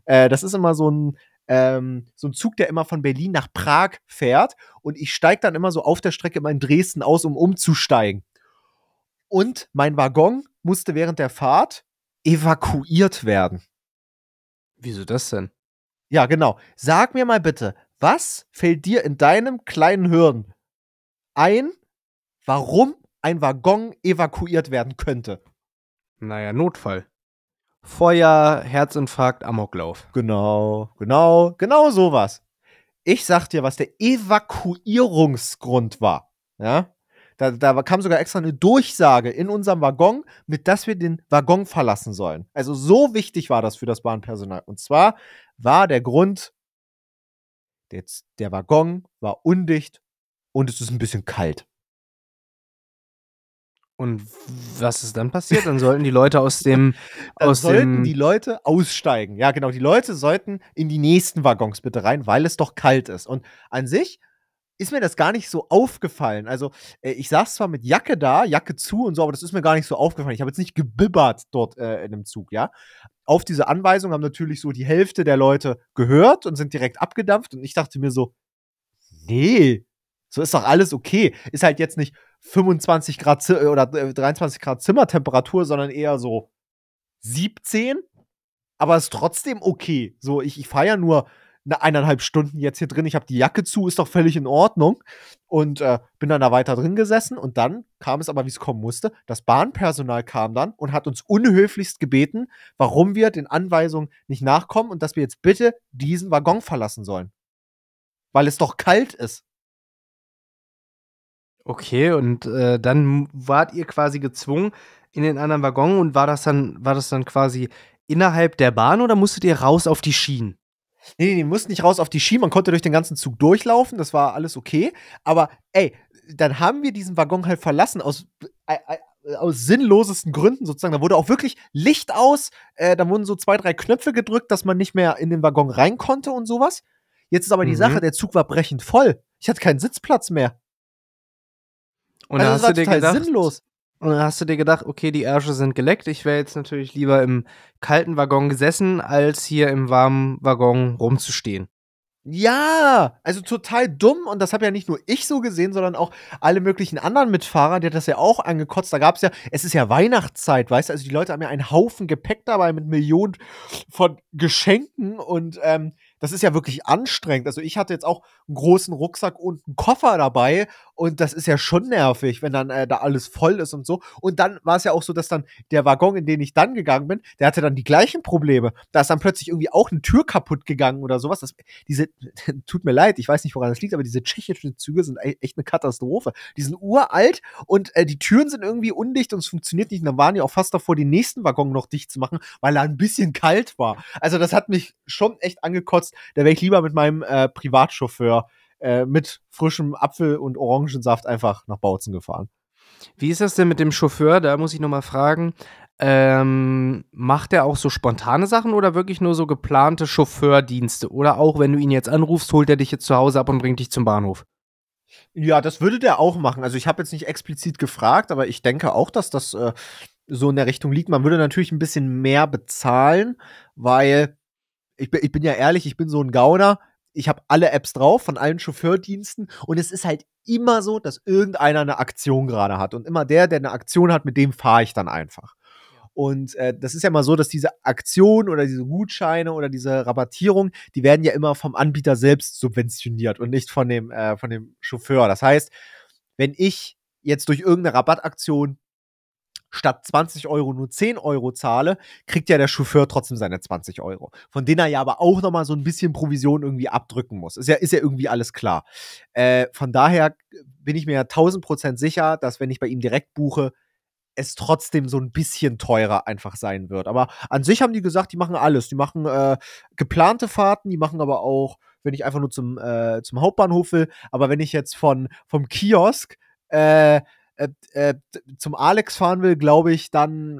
Äh, das ist immer so ein, ähm, so ein Zug, der immer von Berlin nach Prag fährt. Und ich steige dann immer so auf der Strecke immer in Dresden aus, um umzusteigen. Und mein Waggon musste während der Fahrt evakuiert werden. Wieso das denn? Ja, genau. Sag mir mal bitte, was fällt dir in deinem kleinen Hirn ein, warum ein Waggon evakuiert werden könnte? Naja, Notfall. Feuer, Herzinfarkt, Amoklauf. Genau, genau, genau sowas. Ich sag dir, was der Evakuierungsgrund war. Ja? Da, da kam sogar extra eine Durchsage in unserem Waggon, mit dass wir den Waggon verlassen sollen. Also so wichtig war das für das Bahnpersonal. Und zwar war der Grund, der, der Waggon war undicht und es ist ein bisschen kalt. Und was ist dann passiert? Dann sollten die Leute aus dem. dann aus sollten dem die Leute aussteigen. Ja, genau. Die Leute sollten in die nächsten Waggons bitte rein, weil es doch kalt ist. Und an sich ist mir das gar nicht so aufgefallen. Also, äh, ich saß zwar mit Jacke da, Jacke zu und so, aber das ist mir gar nicht so aufgefallen. Ich habe jetzt nicht gebibbert dort äh, in dem Zug, ja. Auf diese Anweisung haben natürlich so die Hälfte der Leute gehört und sind direkt abgedampft. Und ich dachte mir so, nee, so ist doch alles okay. Ist halt jetzt nicht 25 Grad oder 23 äh, Grad Zimmertemperatur, sondern eher so 17. Aber ist trotzdem okay. So, ich, ich fahre nur eine eineinhalb Stunden jetzt hier drin. Ich habe die Jacke zu, ist doch völlig in Ordnung. Und äh, bin dann da weiter drin gesessen. Und dann kam es aber, wie es kommen musste. Das Bahnpersonal kam dann und hat uns unhöflichst gebeten, warum wir den Anweisungen nicht nachkommen und dass wir jetzt bitte diesen Waggon verlassen sollen. Weil es doch kalt ist. Okay, und äh, dann wart ihr quasi gezwungen in den anderen Waggon und war das dann, war das dann quasi innerhalb der Bahn oder musstet ihr raus auf die Schienen? Nee, nee, die mussten nicht raus auf die Ski, man konnte durch den ganzen Zug durchlaufen, das war alles okay. Aber ey, dann haben wir diesen Waggon halt verlassen aus, äh, äh, aus sinnlosesten Gründen sozusagen. Da wurde auch wirklich Licht aus, äh, da wurden so zwei, drei Knöpfe gedrückt, dass man nicht mehr in den Waggon rein konnte und sowas. Jetzt ist aber mhm. die Sache, der Zug war brechend voll. Ich hatte keinen Sitzplatz mehr. Und also, das war total gedacht, sinnlos. Und dann hast du dir gedacht, okay, die Ärsche sind geleckt. Ich wäre jetzt natürlich lieber im kalten Waggon gesessen, als hier im warmen Waggon rumzustehen. Ja, also total dumm und das habe ja nicht nur ich so gesehen, sondern auch alle möglichen anderen Mitfahrer, die hat das ja auch angekotzt. Da gab es ja, es ist ja Weihnachtszeit, weißt du, also die Leute haben ja einen Haufen Gepäck dabei mit Millionen von Geschenken und ähm, das ist ja wirklich anstrengend. Also ich hatte jetzt auch einen großen Rucksack und einen Koffer dabei Und das ist ja schon nervig, wenn dann äh, da alles voll ist und so. Und dann war es ja auch so, dass dann der Waggon, in den ich dann gegangen bin, der hatte dann die gleichen Probleme. Da ist dann plötzlich irgendwie auch eine Tür kaputt gegangen oder sowas. Das, diese, tut mir leid, ich weiß nicht, woran das liegt, aber diese tschechischen Züge sind e-, echt eine Katastrophe. Die sind uralt und äh, die Türen sind irgendwie undicht und es funktioniert nicht. Und dann waren die auch fast davor, den nächsten Waggon noch dicht zu machen, weil er ein bisschen kalt war. Also das hat mich schon echt angekotzt. Da wäre ich lieber mit meinem äh, Privatchauffeur äh, mit frischem Apfel- und Orangensaft einfach nach Bautzen gefahren. Wie ist das denn mit dem Chauffeur? Da muss ich nochmal fragen. Ähm, macht er auch so spontane Sachen oder wirklich nur so geplante Chauffeurdienste? Oder auch, wenn du ihn jetzt anrufst, holt er dich jetzt zu Hause ab und bringt dich zum Bahnhof? Ja, das würde der auch machen. Also ich habe jetzt nicht explizit gefragt, aber ich denke auch, dass das äh, so in der Richtung liegt. Man würde natürlich ein bisschen mehr bezahlen, weil ich, ich bin ja ehrlich, ich bin so ein Gauner ich habe alle Apps drauf von allen Chauffeurdiensten und es ist halt immer so, dass irgendeiner eine Aktion gerade hat. Und immer der, der eine Aktion hat, mit dem fahre ich dann einfach. Und äh, das ist ja mal so, dass diese Aktion oder diese Gutscheine oder diese Rabattierung, die werden ja immer vom Anbieter selbst subventioniert und nicht von dem, äh, von dem Chauffeur. Das heißt, wenn ich jetzt durch irgendeine Rabattaktion statt 20 Euro nur 10 Euro zahle, kriegt ja der Chauffeur trotzdem seine 20 Euro. Von denen er ja aber auch nochmal so ein bisschen Provision irgendwie abdrücken muss. Ist ja, ist ja irgendwie alles klar. Äh, von daher bin ich mir ja 1000 Prozent sicher, dass wenn ich bei ihm direkt buche, es trotzdem so ein bisschen teurer einfach sein wird. Aber an sich haben die gesagt, die machen alles. Die machen äh, geplante Fahrten, die machen aber auch, wenn ich einfach nur zum, äh, zum Hauptbahnhof will, aber wenn ich jetzt von, vom Kiosk äh, äh, äh, zum Alex fahren will, glaube ich, dann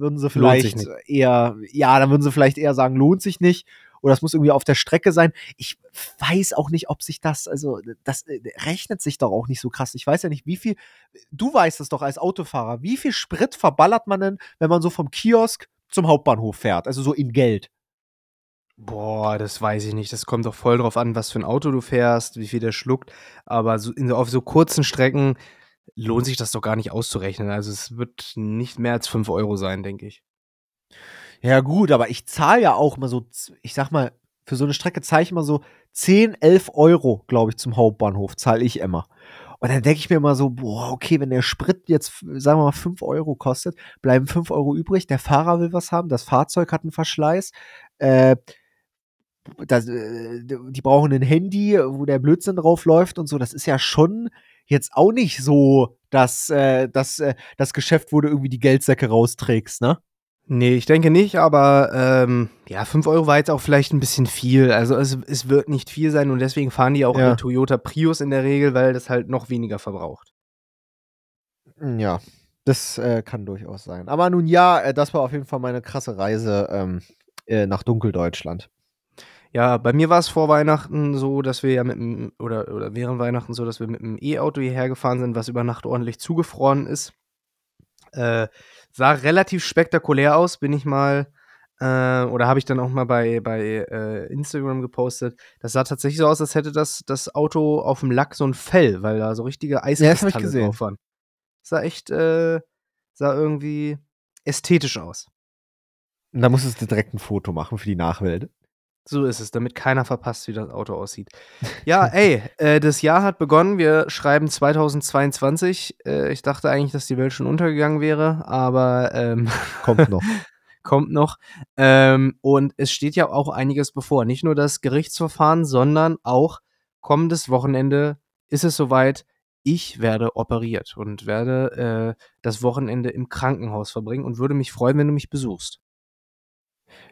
würden sie vielleicht eher, ja, dann würden sie vielleicht eher sagen, lohnt sich nicht. Oder es muss irgendwie auf der Strecke sein. Ich weiß auch nicht, ob sich das, also das äh, rechnet sich doch auch nicht so krass. Ich weiß ja nicht, wie viel, du weißt es doch als Autofahrer, wie viel Sprit verballert man denn, wenn man so vom Kiosk zum Hauptbahnhof fährt? Also so in Geld. Boah, das weiß ich nicht. Das kommt doch voll drauf an, was für ein Auto du fährst, wie viel der schluckt. Aber so in, auf so kurzen Strecken lohnt sich das doch gar nicht auszurechnen. Also es wird nicht mehr als 5 Euro sein, denke ich. Ja, gut, aber ich zahle ja auch mal so, ich sag mal, für so eine Strecke zahle ich immer so 10, 11 Euro, glaube ich, zum Hauptbahnhof, zahle ich immer. Und dann denke ich mir immer so, boah, okay, wenn der Sprit jetzt, sagen wir mal, 5 Euro kostet, bleiben 5 Euro übrig, der Fahrer will was haben, das Fahrzeug hat einen Verschleiß, äh, das, äh, die brauchen ein Handy, wo der Blödsinn drauf läuft und so. Das ist ja schon jetzt auch nicht so, dass, äh, dass äh, das Geschäft, wo du irgendwie die Geldsäcke rausträgst, ne? Nee, ich denke nicht, aber ähm, ja, 5 Euro war jetzt auch vielleicht ein bisschen viel. Also es, es wird nicht viel sein und deswegen fahren die auch ja. Toyota Prius in der Regel, weil das halt noch weniger verbraucht. Hm, ja, das äh, kann durchaus sein. Aber nun ja, äh, das war auf jeden Fall meine krasse Reise ähm, äh, nach Dunkeldeutschland. Ja, bei mir war es vor Weihnachten so, dass wir ja mit dem, oder, oder während Weihnachten so, dass wir mit dem E-Auto hierher gefahren sind, was über Nacht ordentlich zugefroren ist. Äh, sah relativ spektakulär aus, bin ich mal, äh, oder habe ich dann auch mal bei, bei äh, Instagram gepostet. Das sah tatsächlich so aus, als hätte das, das Auto auf dem Lack so ein Fell, weil da so richtige Eiskristalle ja, drauf waren. Sah echt, äh, sah irgendwie ästhetisch aus. Und da musstest du direkt ein Foto machen für die Nachwelt. So ist es, damit keiner verpasst, wie das Auto aussieht. Ja, ey, äh, das Jahr hat begonnen. Wir schreiben 2022. Äh, ich dachte eigentlich, dass die Welt schon untergegangen wäre, aber ähm, kommt noch. kommt noch. Ähm, und es steht ja auch einiges bevor. Nicht nur das Gerichtsverfahren, sondern auch kommendes Wochenende ist es soweit. Ich werde operiert und werde äh, das Wochenende im Krankenhaus verbringen und würde mich freuen, wenn du mich besuchst.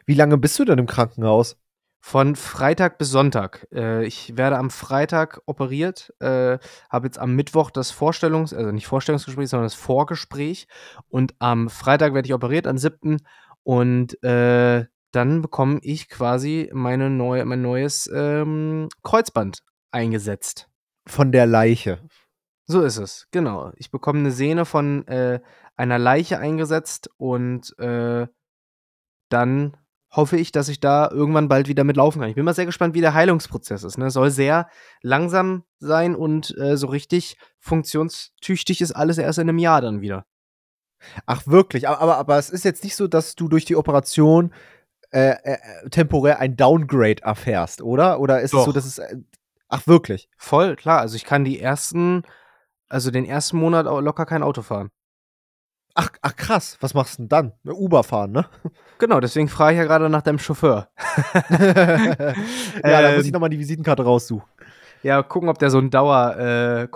Wie lange bist du denn im Krankenhaus? Von Freitag bis Sonntag. Äh, ich werde am Freitag operiert, äh, habe jetzt am Mittwoch das Vorstellungs-, also nicht Vorstellungsgespräch, sondern das Vorgespräch. Und am Freitag werde ich operiert, am 7. Und äh, dann bekomme ich quasi meine neue, mein neues ähm, Kreuzband eingesetzt. Von der Leiche. So ist es, genau. Ich bekomme eine Sehne von äh, einer Leiche eingesetzt und äh, dann hoffe ich, dass ich da irgendwann bald wieder mitlaufen kann. Ich bin mal sehr gespannt, wie der Heilungsprozess ist. Ne? Soll sehr langsam sein und äh, so richtig funktionstüchtig ist alles erst in einem Jahr dann wieder. Ach, wirklich? Aber, aber, aber es ist jetzt nicht so, dass du durch die Operation äh, äh, temporär ein Downgrade erfährst, oder? Oder ist Doch. es so, dass es. Äh, ach, wirklich? Voll, klar. Also ich kann die ersten also den ersten Monat locker kein Auto fahren. Ach ach krass, was machst 'n dann? Ne, Uber fahren, ne? Genau, deswegen frage ich ja grade nach deinem Chauffeur. Ja, da muss ich Ähm. noch mal die Visitenkarte raussuchen. Ja, gucken, ob der so 'n Dauer äh,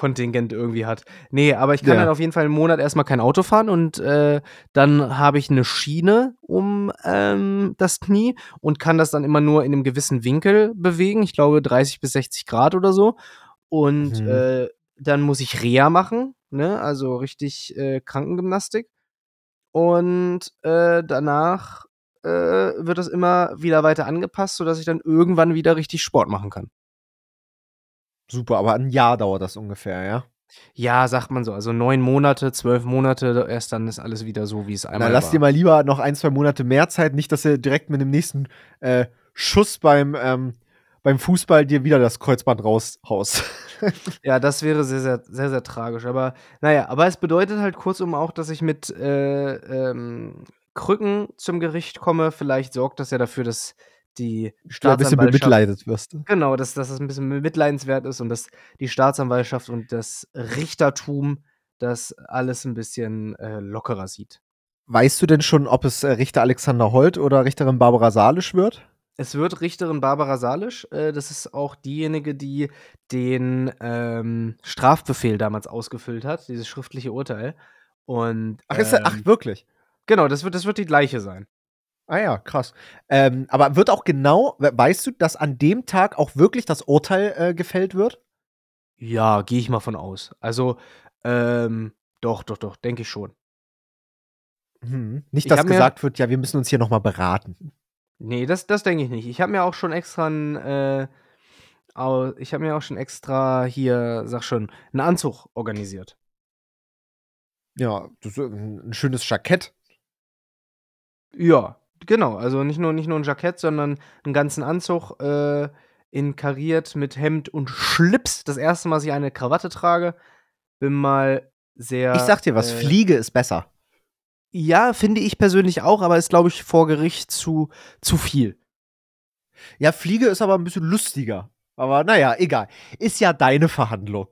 irgendwie hat. Ne, aber ich kann Ja. dann auf jeden Fall 'n Monat erst mal kein Auto fahren und, äh, dann habe ich 'ne Schiene um, ähm, das Knie und kann das dann immer nur in 'nem gewissen Winkel bewegen. Ich glaube 30 bis 60 Grad oder so. Und, Mhm. äh, dann muss ich Reha machen, ne, also richtig, äh, Krankengymnastik. Und, äh, danach, äh, wird das immer wieder weiter angepasst, sodass ich dann irgendwann wieder richtig Sport machen kann. Super, aber 'n Jahr dauert das ungefähr, ja? Ja, sagt man so. Also 9 Monate, 12 Monate, erst dann ist alles wieder so, wie es Na, einmal lass war. dir mal lieber noch 1, 2 Monate mehr Zeit, nicht, dass du direkt mit dem nächsten, äh, Schuss beim, ähm beim Fußball dir wieder das Kreuzband raushaust. Ja, das wäre sehr, sehr sehr, sehr tragisch. Aber na ja, aber es bedeutet halt kurzum auch, dass ich mit, äh, ähm, Krücken zum Gericht komme. Vielleicht sorgt das ja dafür, dass die Du ein bisschen Staatsanwaltschaft bemitleidet wirst. genau, dass dass es 'n bisschen bemitleidenswert ist und dass die Staatsanwaltschaft und das Richtertum das alles 'n bisschen, äh, lockerer sieht. Weißt du denn schon, ob es, äh, Richter Alexander Holt oder Richterin Barbara Salisch wird? Es wird Richterin Barbara Salisch. Äh, das ist auch diejenige, die den, ähm, Strafbefehl damals ausgefüllt hat, dieses schriftliche Urteil. Und, Ach, ist er ach, ähm wirklich? Genau, das wird das wird die Gleiche sein. Ah ja, krass. Ähm, aber wird auch genau we weißt du, dass an dem Tag auch wirklich das Urteil, äh, gefällt wird? Ja, gehe ich mal von aus. Also, ähm, doch, doch, doch, denke ich schon. Mhm. Nicht, Ich dass gesagt wird: „Ja, wir müssen uns hier noch mal beraten.“ Ne, das das denke ich nicht. Ich habe mir auch schon extra 'n, äh au ich habe mir auch schon extra hier, sage schon, 'n Anzug organisiert. Ja, das, äh 'n schönes Jackett. Ja, genau. Also nicht nur nicht nur 'n Jackett, sondern 'n ganzen Anzug, äh, in kariert mit Hemd und Schlips. Das 1. Mal, dass ich eine Krawatte trage. Bin mal sehr, Ich sage dir was, äh Fliege ist besser. Ja, finde ich persönlich auch, aber ist, glaube ich, vor Gericht zu zu viel. Ja, Fliege ist aber 'n bisschen lustiger. Aber na ja, egal. Ist ja deine Verhandlung.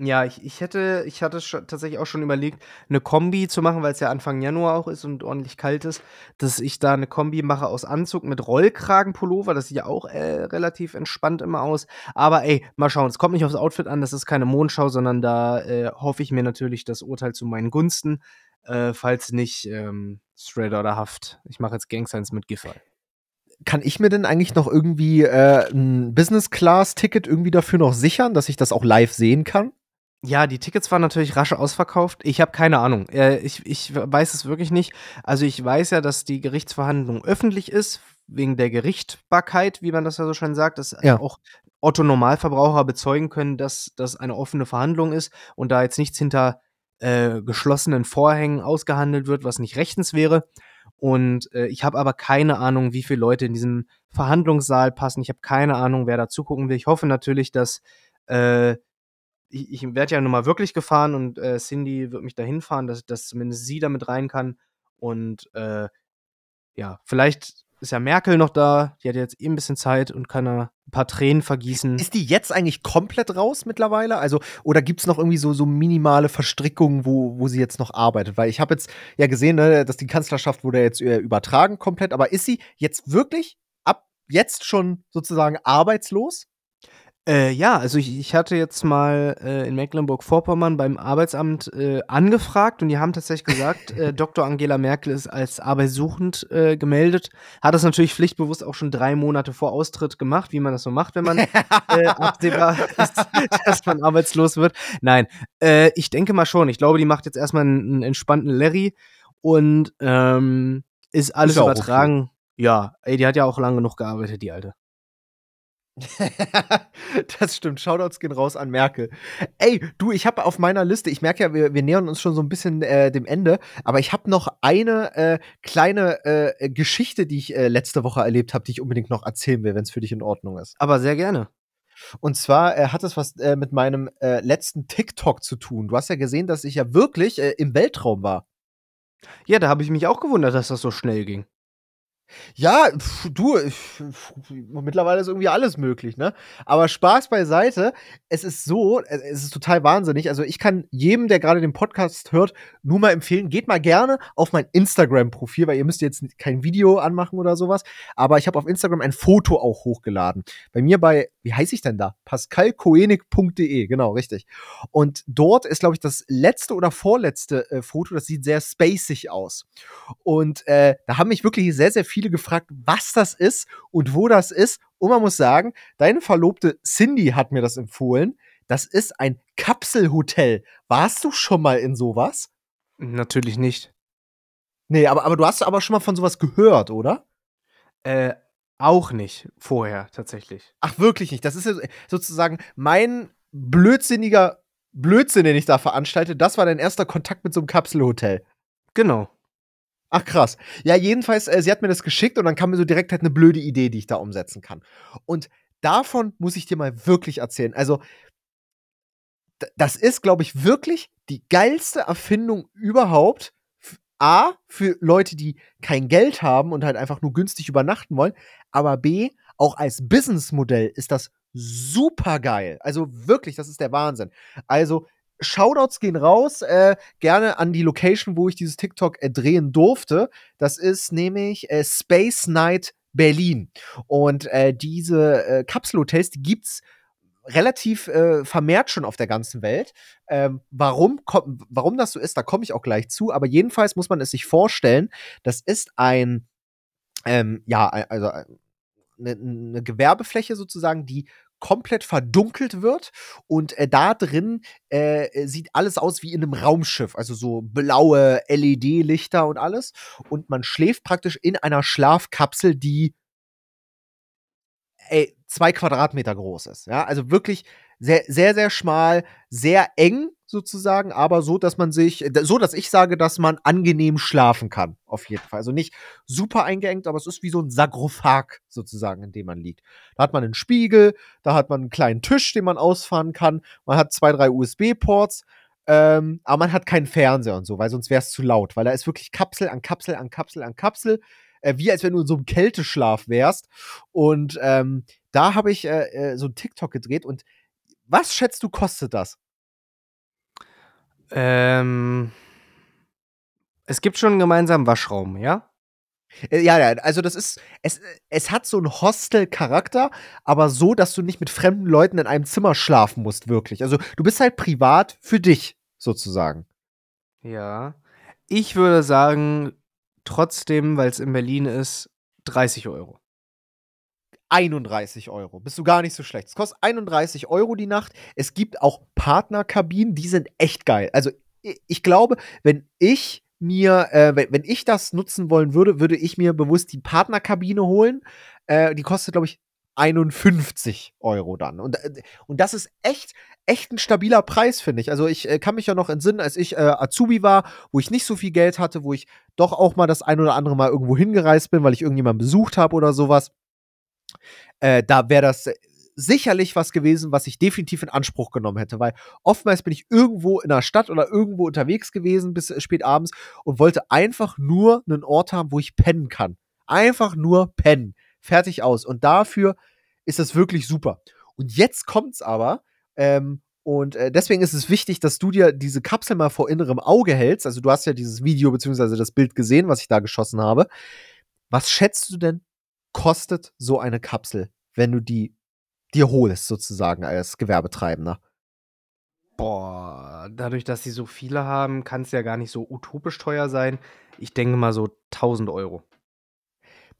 Ja, ich ich hätte ich hatte tatsächlich auch schon überlegt, 'ne Kombi zu machen, weil's ja Anfang Januar auch ist und ordentlich kalt ist, dass ich da 'ne Kombi mache aus Anzug mit Rollkragenpullover. Das sieht ja auch, äh, relativ entspannt immer aus. Aber ey, mal schauen. Es kommt nicht aufs Outfit an, das ist keine Mondschau, sondern da, äh, hoffe ich mir natürlich das Urteil zu meinen Gunsten, äh, falls nicht, ähm, straight outta Haft. Ich mache jetzt Gang Signs mit Giffey. Kann ich mir denn eigentlich noch irgendwie, äh, 'n Business-Class-Ticket irgendwie dafür noch sichern, dass ich das auch live sehen kann? Ja, die Tickets waren natürlich rasch ausverkauft. Ich habe keine Ahnung. Äh, ich ich weiß es wirklich nicht. Also, ich weiß ja, dass die Gerichtsverhandlung öffentlich ist, wegen der Gerichtbarkeit, wie man das ja so schön sagt, dass Ja. auch Otto Normalverbraucher bezeugen können, dass das eine offene Verhandlung ist und da jetzt nichts hinter, äh, geschlossenen Vorhängen ausgehandelt wird, was nicht rechtens wäre. Und, äh, ich habe aber keine Ahnung, wie viele Leute in diesen Verhandlungssaal passen. Ich habe keine Ahnung, wer da zugucken will. Ich hoffe natürlich, dass, äh ich ich werde ja nun mal wirklich gefahren und, äh, Cindy wird mich da hinfahren, dass dass zumindest sie da mit rein kann. Und, äh, ja, vielleicht ist ja Merkel noch da. Die hat jetzt eh 'n bisschen Zeit und kann da 'n paar Tränen vergießen. Ist die jetzt eigentlich komplett raus mittlerweile? Also oder gibt's noch irgendwie so so minimale Verstrickungen, wo wo sie jetzt noch arbeitet? Weil ich habe jetzt ja gesehen, ne, dass die Kanzlerschaft wurde jetzt, äh, übertragen komplett, aber ist sie jetzt wirklich ab jetzt schon sozusagen arbeitslos? Äh, ja, also ich ich hatte jetzt mal, äh, in Mecklenburg-Vorpommern beim Arbeitsamt, äh, angefragt und die haben tatsächlich gesagt, äh, Doktor Angela Merkel ist als arbeitssuchend, äh, gemeldet. Hat das natürlich pflichtbewusst auch schon 3 Monate vor Austritt gemacht, wie man das so macht, wenn man, äh, absehbar ist, dass man arbeitslos wird. Nein, ich denke mal schon. Ich glaube, die macht jetzt erst mal 'n 'n entspannten Larry und, ähm, ist alles Ist auch okay. übertragen. Ja, ey, die hat ja auch lang genug gearbeitet, die Alte. Das stimmt. Shoutouts gehen raus an Merkel. Ey, du, ich habe auf meiner Liste ich merke ja, wir wir nähern uns schon so 'n bisschen, äh, dem Ende, aber ich habe noch eine, äh, kleine, äh, Geschichte, die ich, äh, letzte Woche erlebt habe, die ich unbedingt noch erzählen will, wenn's für dich in Ordnung ist. Aber sehr gerne. Und zwar, äh, hat das was, äh, mit meinem, äh, letzten TikTok zu tun. Du hast ja gesehen, dass ich ja wirklich, äh, im Weltraum war. Ja, da habe ich mich auch gewundert, dass das so schnell ging. Ja, pf, du, pf, mittlerweile ist irgendwie alles möglich, ne? Aber Spaß beiseite, es ist so, äh, es ist total wahnsinnig. Also ich kann jedem, der gerade den Podcast hört, nur mal empfehlen, geht mal gerne auf mein Instagram-Profil, weil ihr müsst jetzt kein Video anmachen oder sowas. Aber ich habe auf Instagram ein Foto auch hochgeladen. Bei mir bei, wie heiße ich denn da? pascalkoenig.de, genau, richtig. Und dort ist, glaube ich, das letzte oder vorletzte äh, Foto, das sieht sehr spacig aus. Und äh, da haben mich wirklich sehr, sehr viele viele gefragt, was das ist und wo das ist. Und man muss sagen, deine Verlobte Cindy hat mir das empfohlen. Das ist ein Kapselhotel. Warst du schon mal in sowas? Natürlich nicht. Nee, aber, aber du hast aber schon mal von sowas gehört, oder? Äh, auch nicht vorher, tatsächlich. Ach, wirklich nicht. Das ist ja sozusagen mein blödsinniger Blödsinn, den ich da veranstalte. Das war dein erster Kontakt mit so einem Kapselhotel. Genau. Ach krass. Ja, jedenfalls, äh, sie hat mir das geschickt und dann kam mir so direkt halt eine blöde Idee, die ich da umsetzen kann. Und davon muss ich dir mal wirklich erzählen. Also, das ist, glaube ich, wirklich die geilste Erfindung überhaupt. A, für Leute, die kein Geld haben und halt einfach nur günstig übernachten wollen. Aber B, auch als Businessmodell ist das super geil. Also wirklich, das ist der Wahnsinn. Also, Shoutouts gehen raus, äh, gerne an die Location, wo ich dieses TikTok äh, drehen durfte. Das ist nämlich äh, Space Night Berlin. Und äh, diese äh, Kapselhotels, die gibt's relativ äh, vermehrt schon auf der ganzen Welt. Ähm, warum, warum das so ist, da komme ich auch gleich zu. Aber jedenfalls muss man es sich vorstellen, das ist ein, ähm, ja, also eine, eine Gewerbefläche sozusagen, die komplett verdunkelt wird und äh, da drin äh, sieht alles aus wie in einem Raumschiff, also so blaue LED-Lichter und alles. Und man schläft praktisch in einer Schlafkapsel, die ey, zwei Quadratmeter groß ist. Ja, also wirklich sehr, sehr, sehr schmal, sehr eng sozusagen, aber so, dass man sich, so, dass ich sage, dass man angenehm schlafen kann, auf jeden Fall. Also nicht super eingeengt, aber es ist wie so ein Sarkophag sozusagen, in dem man liegt. Da hat man einen Spiegel, da hat man einen kleinen Tisch, den man ausfahren kann, man hat zwei, drei USB-Ports, ähm, aber man hat keinen Fernseher und so, weil sonst wäre es zu laut, weil da ist wirklich Kapsel an Kapsel an Kapsel an Kapsel, äh, wie als wenn du in so einem Kälteschlaf wärst. Und ähm, da habe ich äh, äh so ein TikTok gedreht und was schätzt du, kostet das? Ähm, es gibt schon einen gemeinsamen Waschraum, ja? Äh, ja, ja, also das ist, es, es hat so einen Hostel-Charakter, aber so, dass du nicht mit fremden Leuten in einem Zimmer schlafen musst, wirklich. Also du bist halt privat für dich, sozusagen. Ja. Ich würde sagen, trotzdem, weil es in Berlin ist, 30 Euro. 31 Euro. Bist du gar nicht so schlecht. Es kostet 31 Euro die Nacht. Es gibt auch Partnerkabinen, die sind echt geil. Also ich glaube, wenn ich mir, äh, wenn, ich das nutzen wollen würde, würde ich mir bewusst die Partnerkabine holen. Äh, die kostet, glaube ich, 51 Euro dann. Und, äh, und das ist echt, echt ein stabiler Preis, finde ich. Also ich äh, kann mich ja noch entsinnen, als ich äh, Azubi war, wo ich nicht so viel Geld hatte, wo ich doch auch mal das ein oder andere Mal irgendwo hingereist bin, weil ich irgendjemanden besucht habe oder sowas. Äh, da wäre das sicherlich was gewesen, was ich definitiv in Anspruch genommen hätte, weil oftmals bin ich irgendwo in der Stadt oder irgendwo unterwegs gewesen bis spät abends und wollte einfach nur einen Ort haben, wo ich pennen kann. Einfach nur pennen. Fertig aus. Und dafür ist das wirklich super. Und jetzt kommt's aber, ähm, und äh, deswegen ist es wichtig, dass du dir diese Kapsel mal vor innerem Auge hältst. Also du hast ja dieses Video bzw. das Bild gesehen, was ich da geschossen habe. Was schätzt du denn, kostet so eine Kapsel, wenn du die dir holst, sozusagen als Gewerbetreibender? Boah, dadurch, dass sie so viele haben, kann es ja gar nicht so utopisch teuer sein. Ich denke mal so 1000 Euro.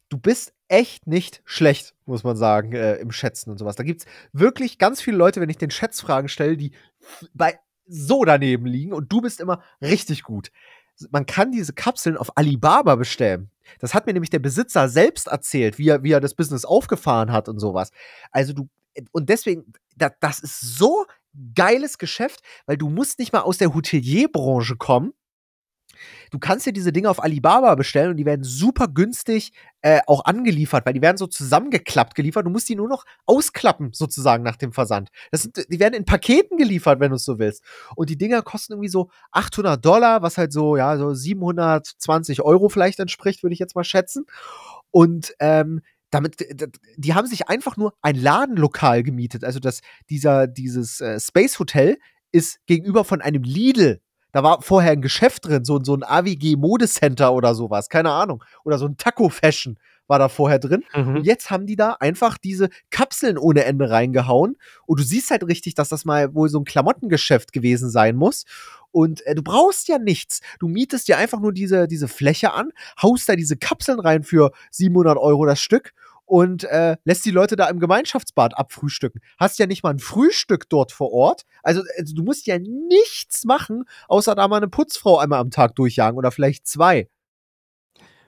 Du bist echt nicht schlecht, muss man sagen, äh, im Schätzen und sowas. Da gibt es wirklich ganz viele Leute, wenn ich den Schätzfragen stelle, die bei so daneben liegen und du bist immer richtig gut man kann diese Kapseln auf Alibaba bestellen. Das hat mir nämlich der Besitzer selbst erzählt, wie er, wie er das Business aufgefahren hat und sowas. Also du, und deswegen, das, das ist so geiles Geschäft, weil du musst nicht mal aus der Hotelierbranche kommen, Du kannst dir diese Dinge auf Alibaba bestellen und die werden super günstig äh, auch angeliefert, weil die werden so zusammengeklappt geliefert. Du musst die nur noch ausklappen, sozusagen, nach dem Versand. Das sind, die werden in Paketen geliefert, wenn du es so willst. Und die Dinger kosten irgendwie so 800 Dollar, was halt so, ja, so 720 Euro vielleicht entspricht, würde ich jetzt mal schätzen. Und ähm, damit, die haben sich einfach nur ein Ladenlokal gemietet. Also das, dieser, dieses äh, Space Hotel ist gegenüber von einem Lidl. Da war vorher ein Geschäft drin, so, so ein AWG Modecenter oder sowas, keine Ahnung. Oder so ein Taco Fashion war da vorher drin. Mhm. Und jetzt haben die da einfach diese Kapseln ohne Ende reingehauen. Und du siehst halt richtig, dass das mal wohl so ein Klamottengeschäft gewesen sein muss. Und äh, du brauchst ja nichts. Du mietest dir einfach nur diese, diese Fläche an, haust da diese Kapseln rein für 700 Euro das Stück und äh, lässt die Leute da im Gemeinschaftsbad abfrühstücken. Hast ja nicht mal ein Frühstück dort vor Ort. Also, also du musst ja nichts machen, außer da mal eine Putzfrau einmal am Tag durchjagen oder vielleicht zwei.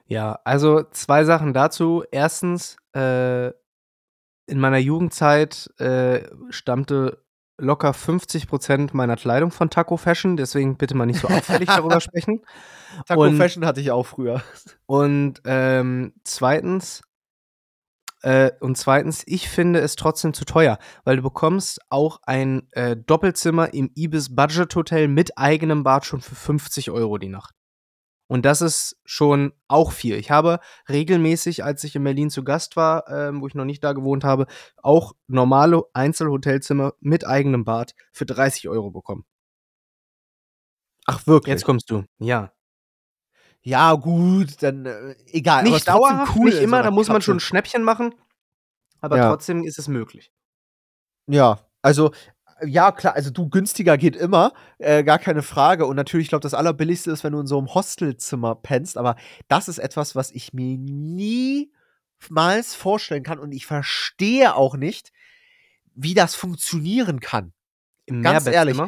Ja, also zwei Sachen dazu. Erstens, äh, in meiner Jugendzeit äh, stammte locker 50% meiner Kleidung von Taco Fashion, deswegen bitte mal nicht so auffällig darüber sprechen. Taco und, Fashion hatte ich auch früher. Und ähm, zweitens, äh, und zweitens, ich finde es trotzdem zu teuer, weil du bekommst auch ein äh, Doppelzimmer im Ibis Budget Hotel mit eigenem Bad schon für 50 Euro die Nacht. Und das ist schon auch viel. Ich habe regelmäßig, als ich in Berlin zu Gast war, ähm, wo ich noch nicht da gewohnt habe, auch normale Einzelhotelzimmer mit eigenem Bad für 30 Euro bekommen. Ach, wirklich? Jetzt kommst du, ja. Ja, gut, dann äh, egal. Nicht dauerhaft, cool nicht immer, da muss man schon ein Schnäppchen machen. Aber ja. trotzdem ist es möglich. Ja, also ja, klar, also du, günstiger geht immer, äh, gar keine Frage. Und natürlich, ich glaube, das Allerbilligste ist, wenn du in so einem Hostelzimmer pennst. Aber das ist etwas, was ich mir niemals vorstellen kann. Und ich verstehe auch nicht, wie das funktionieren kann. Im Ganz ehrlich.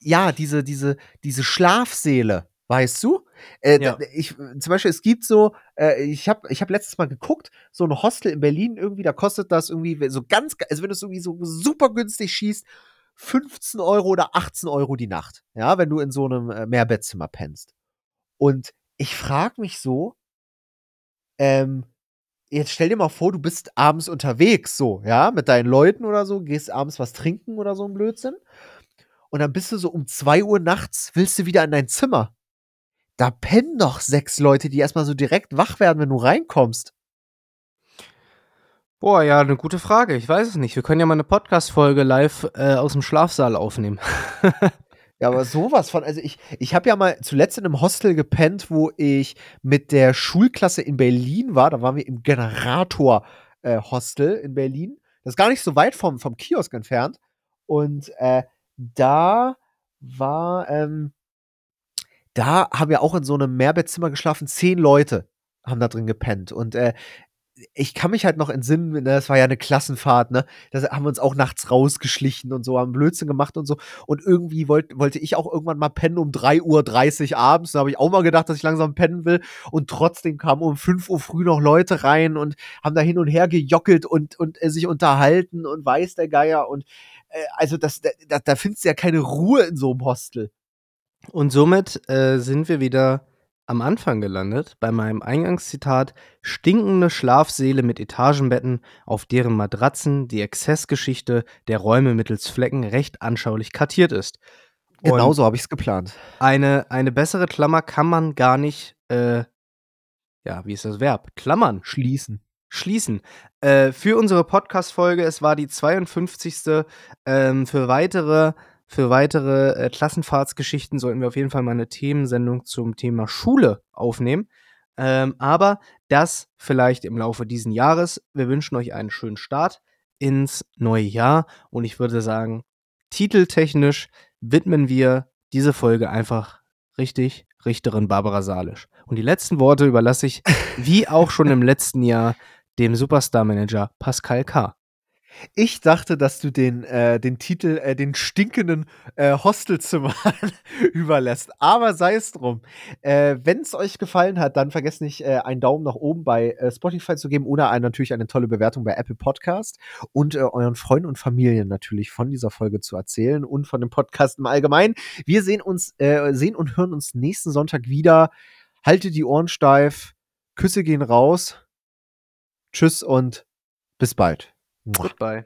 Ja, diese, diese, diese Schlafsäle, weißt du? Äh, ja. ich, zum Beispiel, es gibt so, äh, ich habe ich hab letztes Mal geguckt, so ein Hostel in Berlin irgendwie, da kostet das irgendwie so ganz, also wenn du es irgendwie so super günstig schießt, 15 Euro oder 18 Euro die Nacht, ja, wenn du in so einem äh, Mehrbettzimmer pennst. Und ich frage mich so, ähm, jetzt stell dir mal vor, du bist abends unterwegs, so, ja, mit deinen Leuten oder so, gehst abends was trinken oder so ein Blödsinn. Und dann bist du so um 2 Uhr nachts, willst du wieder in dein Zimmer. Da pennen doch sechs Leute, die erstmal so direkt wach werden, wenn du reinkommst. Boah, ja, eine gute Frage. Ich weiß es nicht. Wir können ja mal eine Podcast-Folge live äh, aus dem Schlafsaal aufnehmen. ja, aber sowas von. Also, ich, ich habe ja mal zuletzt in einem Hostel gepennt, wo ich mit der Schulklasse in Berlin war. Da waren wir im Generator-Hostel äh, in Berlin. Das ist gar nicht so weit vom, vom Kiosk entfernt. Und äh, da war, ähm, da haben wir auch in so einem Mehrbettzimmer geschlafen. Zehn Leute haben da drin gepennt. Und äh, ich kann mich halt noch entsinnen, ne, das war ja eine Klassenfahrt, ne? Da haben wir uns auch nachts rausgeschlichen und so, haben Blödsinn gemacht und so. Und irgendwie wollt, wollte ich auch irgendwann mal pennen um 3.30 Uhr abends. Da habe ich auch mal gedacht, dass ich langsam pennen will. Und trotzdem kamen um 5 Uhr früh noch Leute rein und haben da hin und her gejockelt und, und äh, sich unterhalten und weiß der Geier. Und äh, also das, da, da findest du ja keine Ruhe in so einem Hostel. Und somit äh, sind wir wieder am Anfang gelandet, bei meinem Eingangszitat, stinkende Schlafsäle mit Etagenbetten, auf deren Matratzen die Exzessgeschichte der Räume mittels Flecken recht anschaulich kartiert ist. Genau so habe ich es geplant. Eine, eine bessere Klammer kann man gar nicht, äh, ja, wie ist das Verb? Klammern. Schließen. Schließen. Äh, für unsere Podcast-Folge, es war die 52. Ähm, für weitere für weitere äh, Klassenfahrtsgeschichten sollten wir auf jeden Fall mal eine Themensendung zum Thema Schule aufnehmen. Ähm, aber das vielleicht im Laufe dieses Jahres. Wir wünschen euch einen schönen Start ins neue Jahr und ich würde sagen, titeltechnisch widmen wir diese Folge einfach richtig Richterin Barbara Salisch. Und die letzten Worte überlasse ich, wie auch schon im letzten Jahr, dem Superstar-Manager Pascal K. Ich dachte, dass du den, äh, den Titel, äh, den stinkenden äh, Hostelzimmer überlässt. Aber sei es drum. Äh, Wenn es euch gefallen hat, dann vergesst nicht, äh, einen Daumen nach oben bei äh, Spotify zu geben oder natürlich eine tolle Bewertung bei Apple Podcast und äh, euren Freunden und Familien natürlich von dieser Folge zu erzählen und von dem Podcast im Allgemeinen. Wir sehen uns, sehen und hören uns nächsten Sonntag wieder. Haltet die Ohren steif. Küsse gehen raus. Tschüss und bis bald. Goodbye.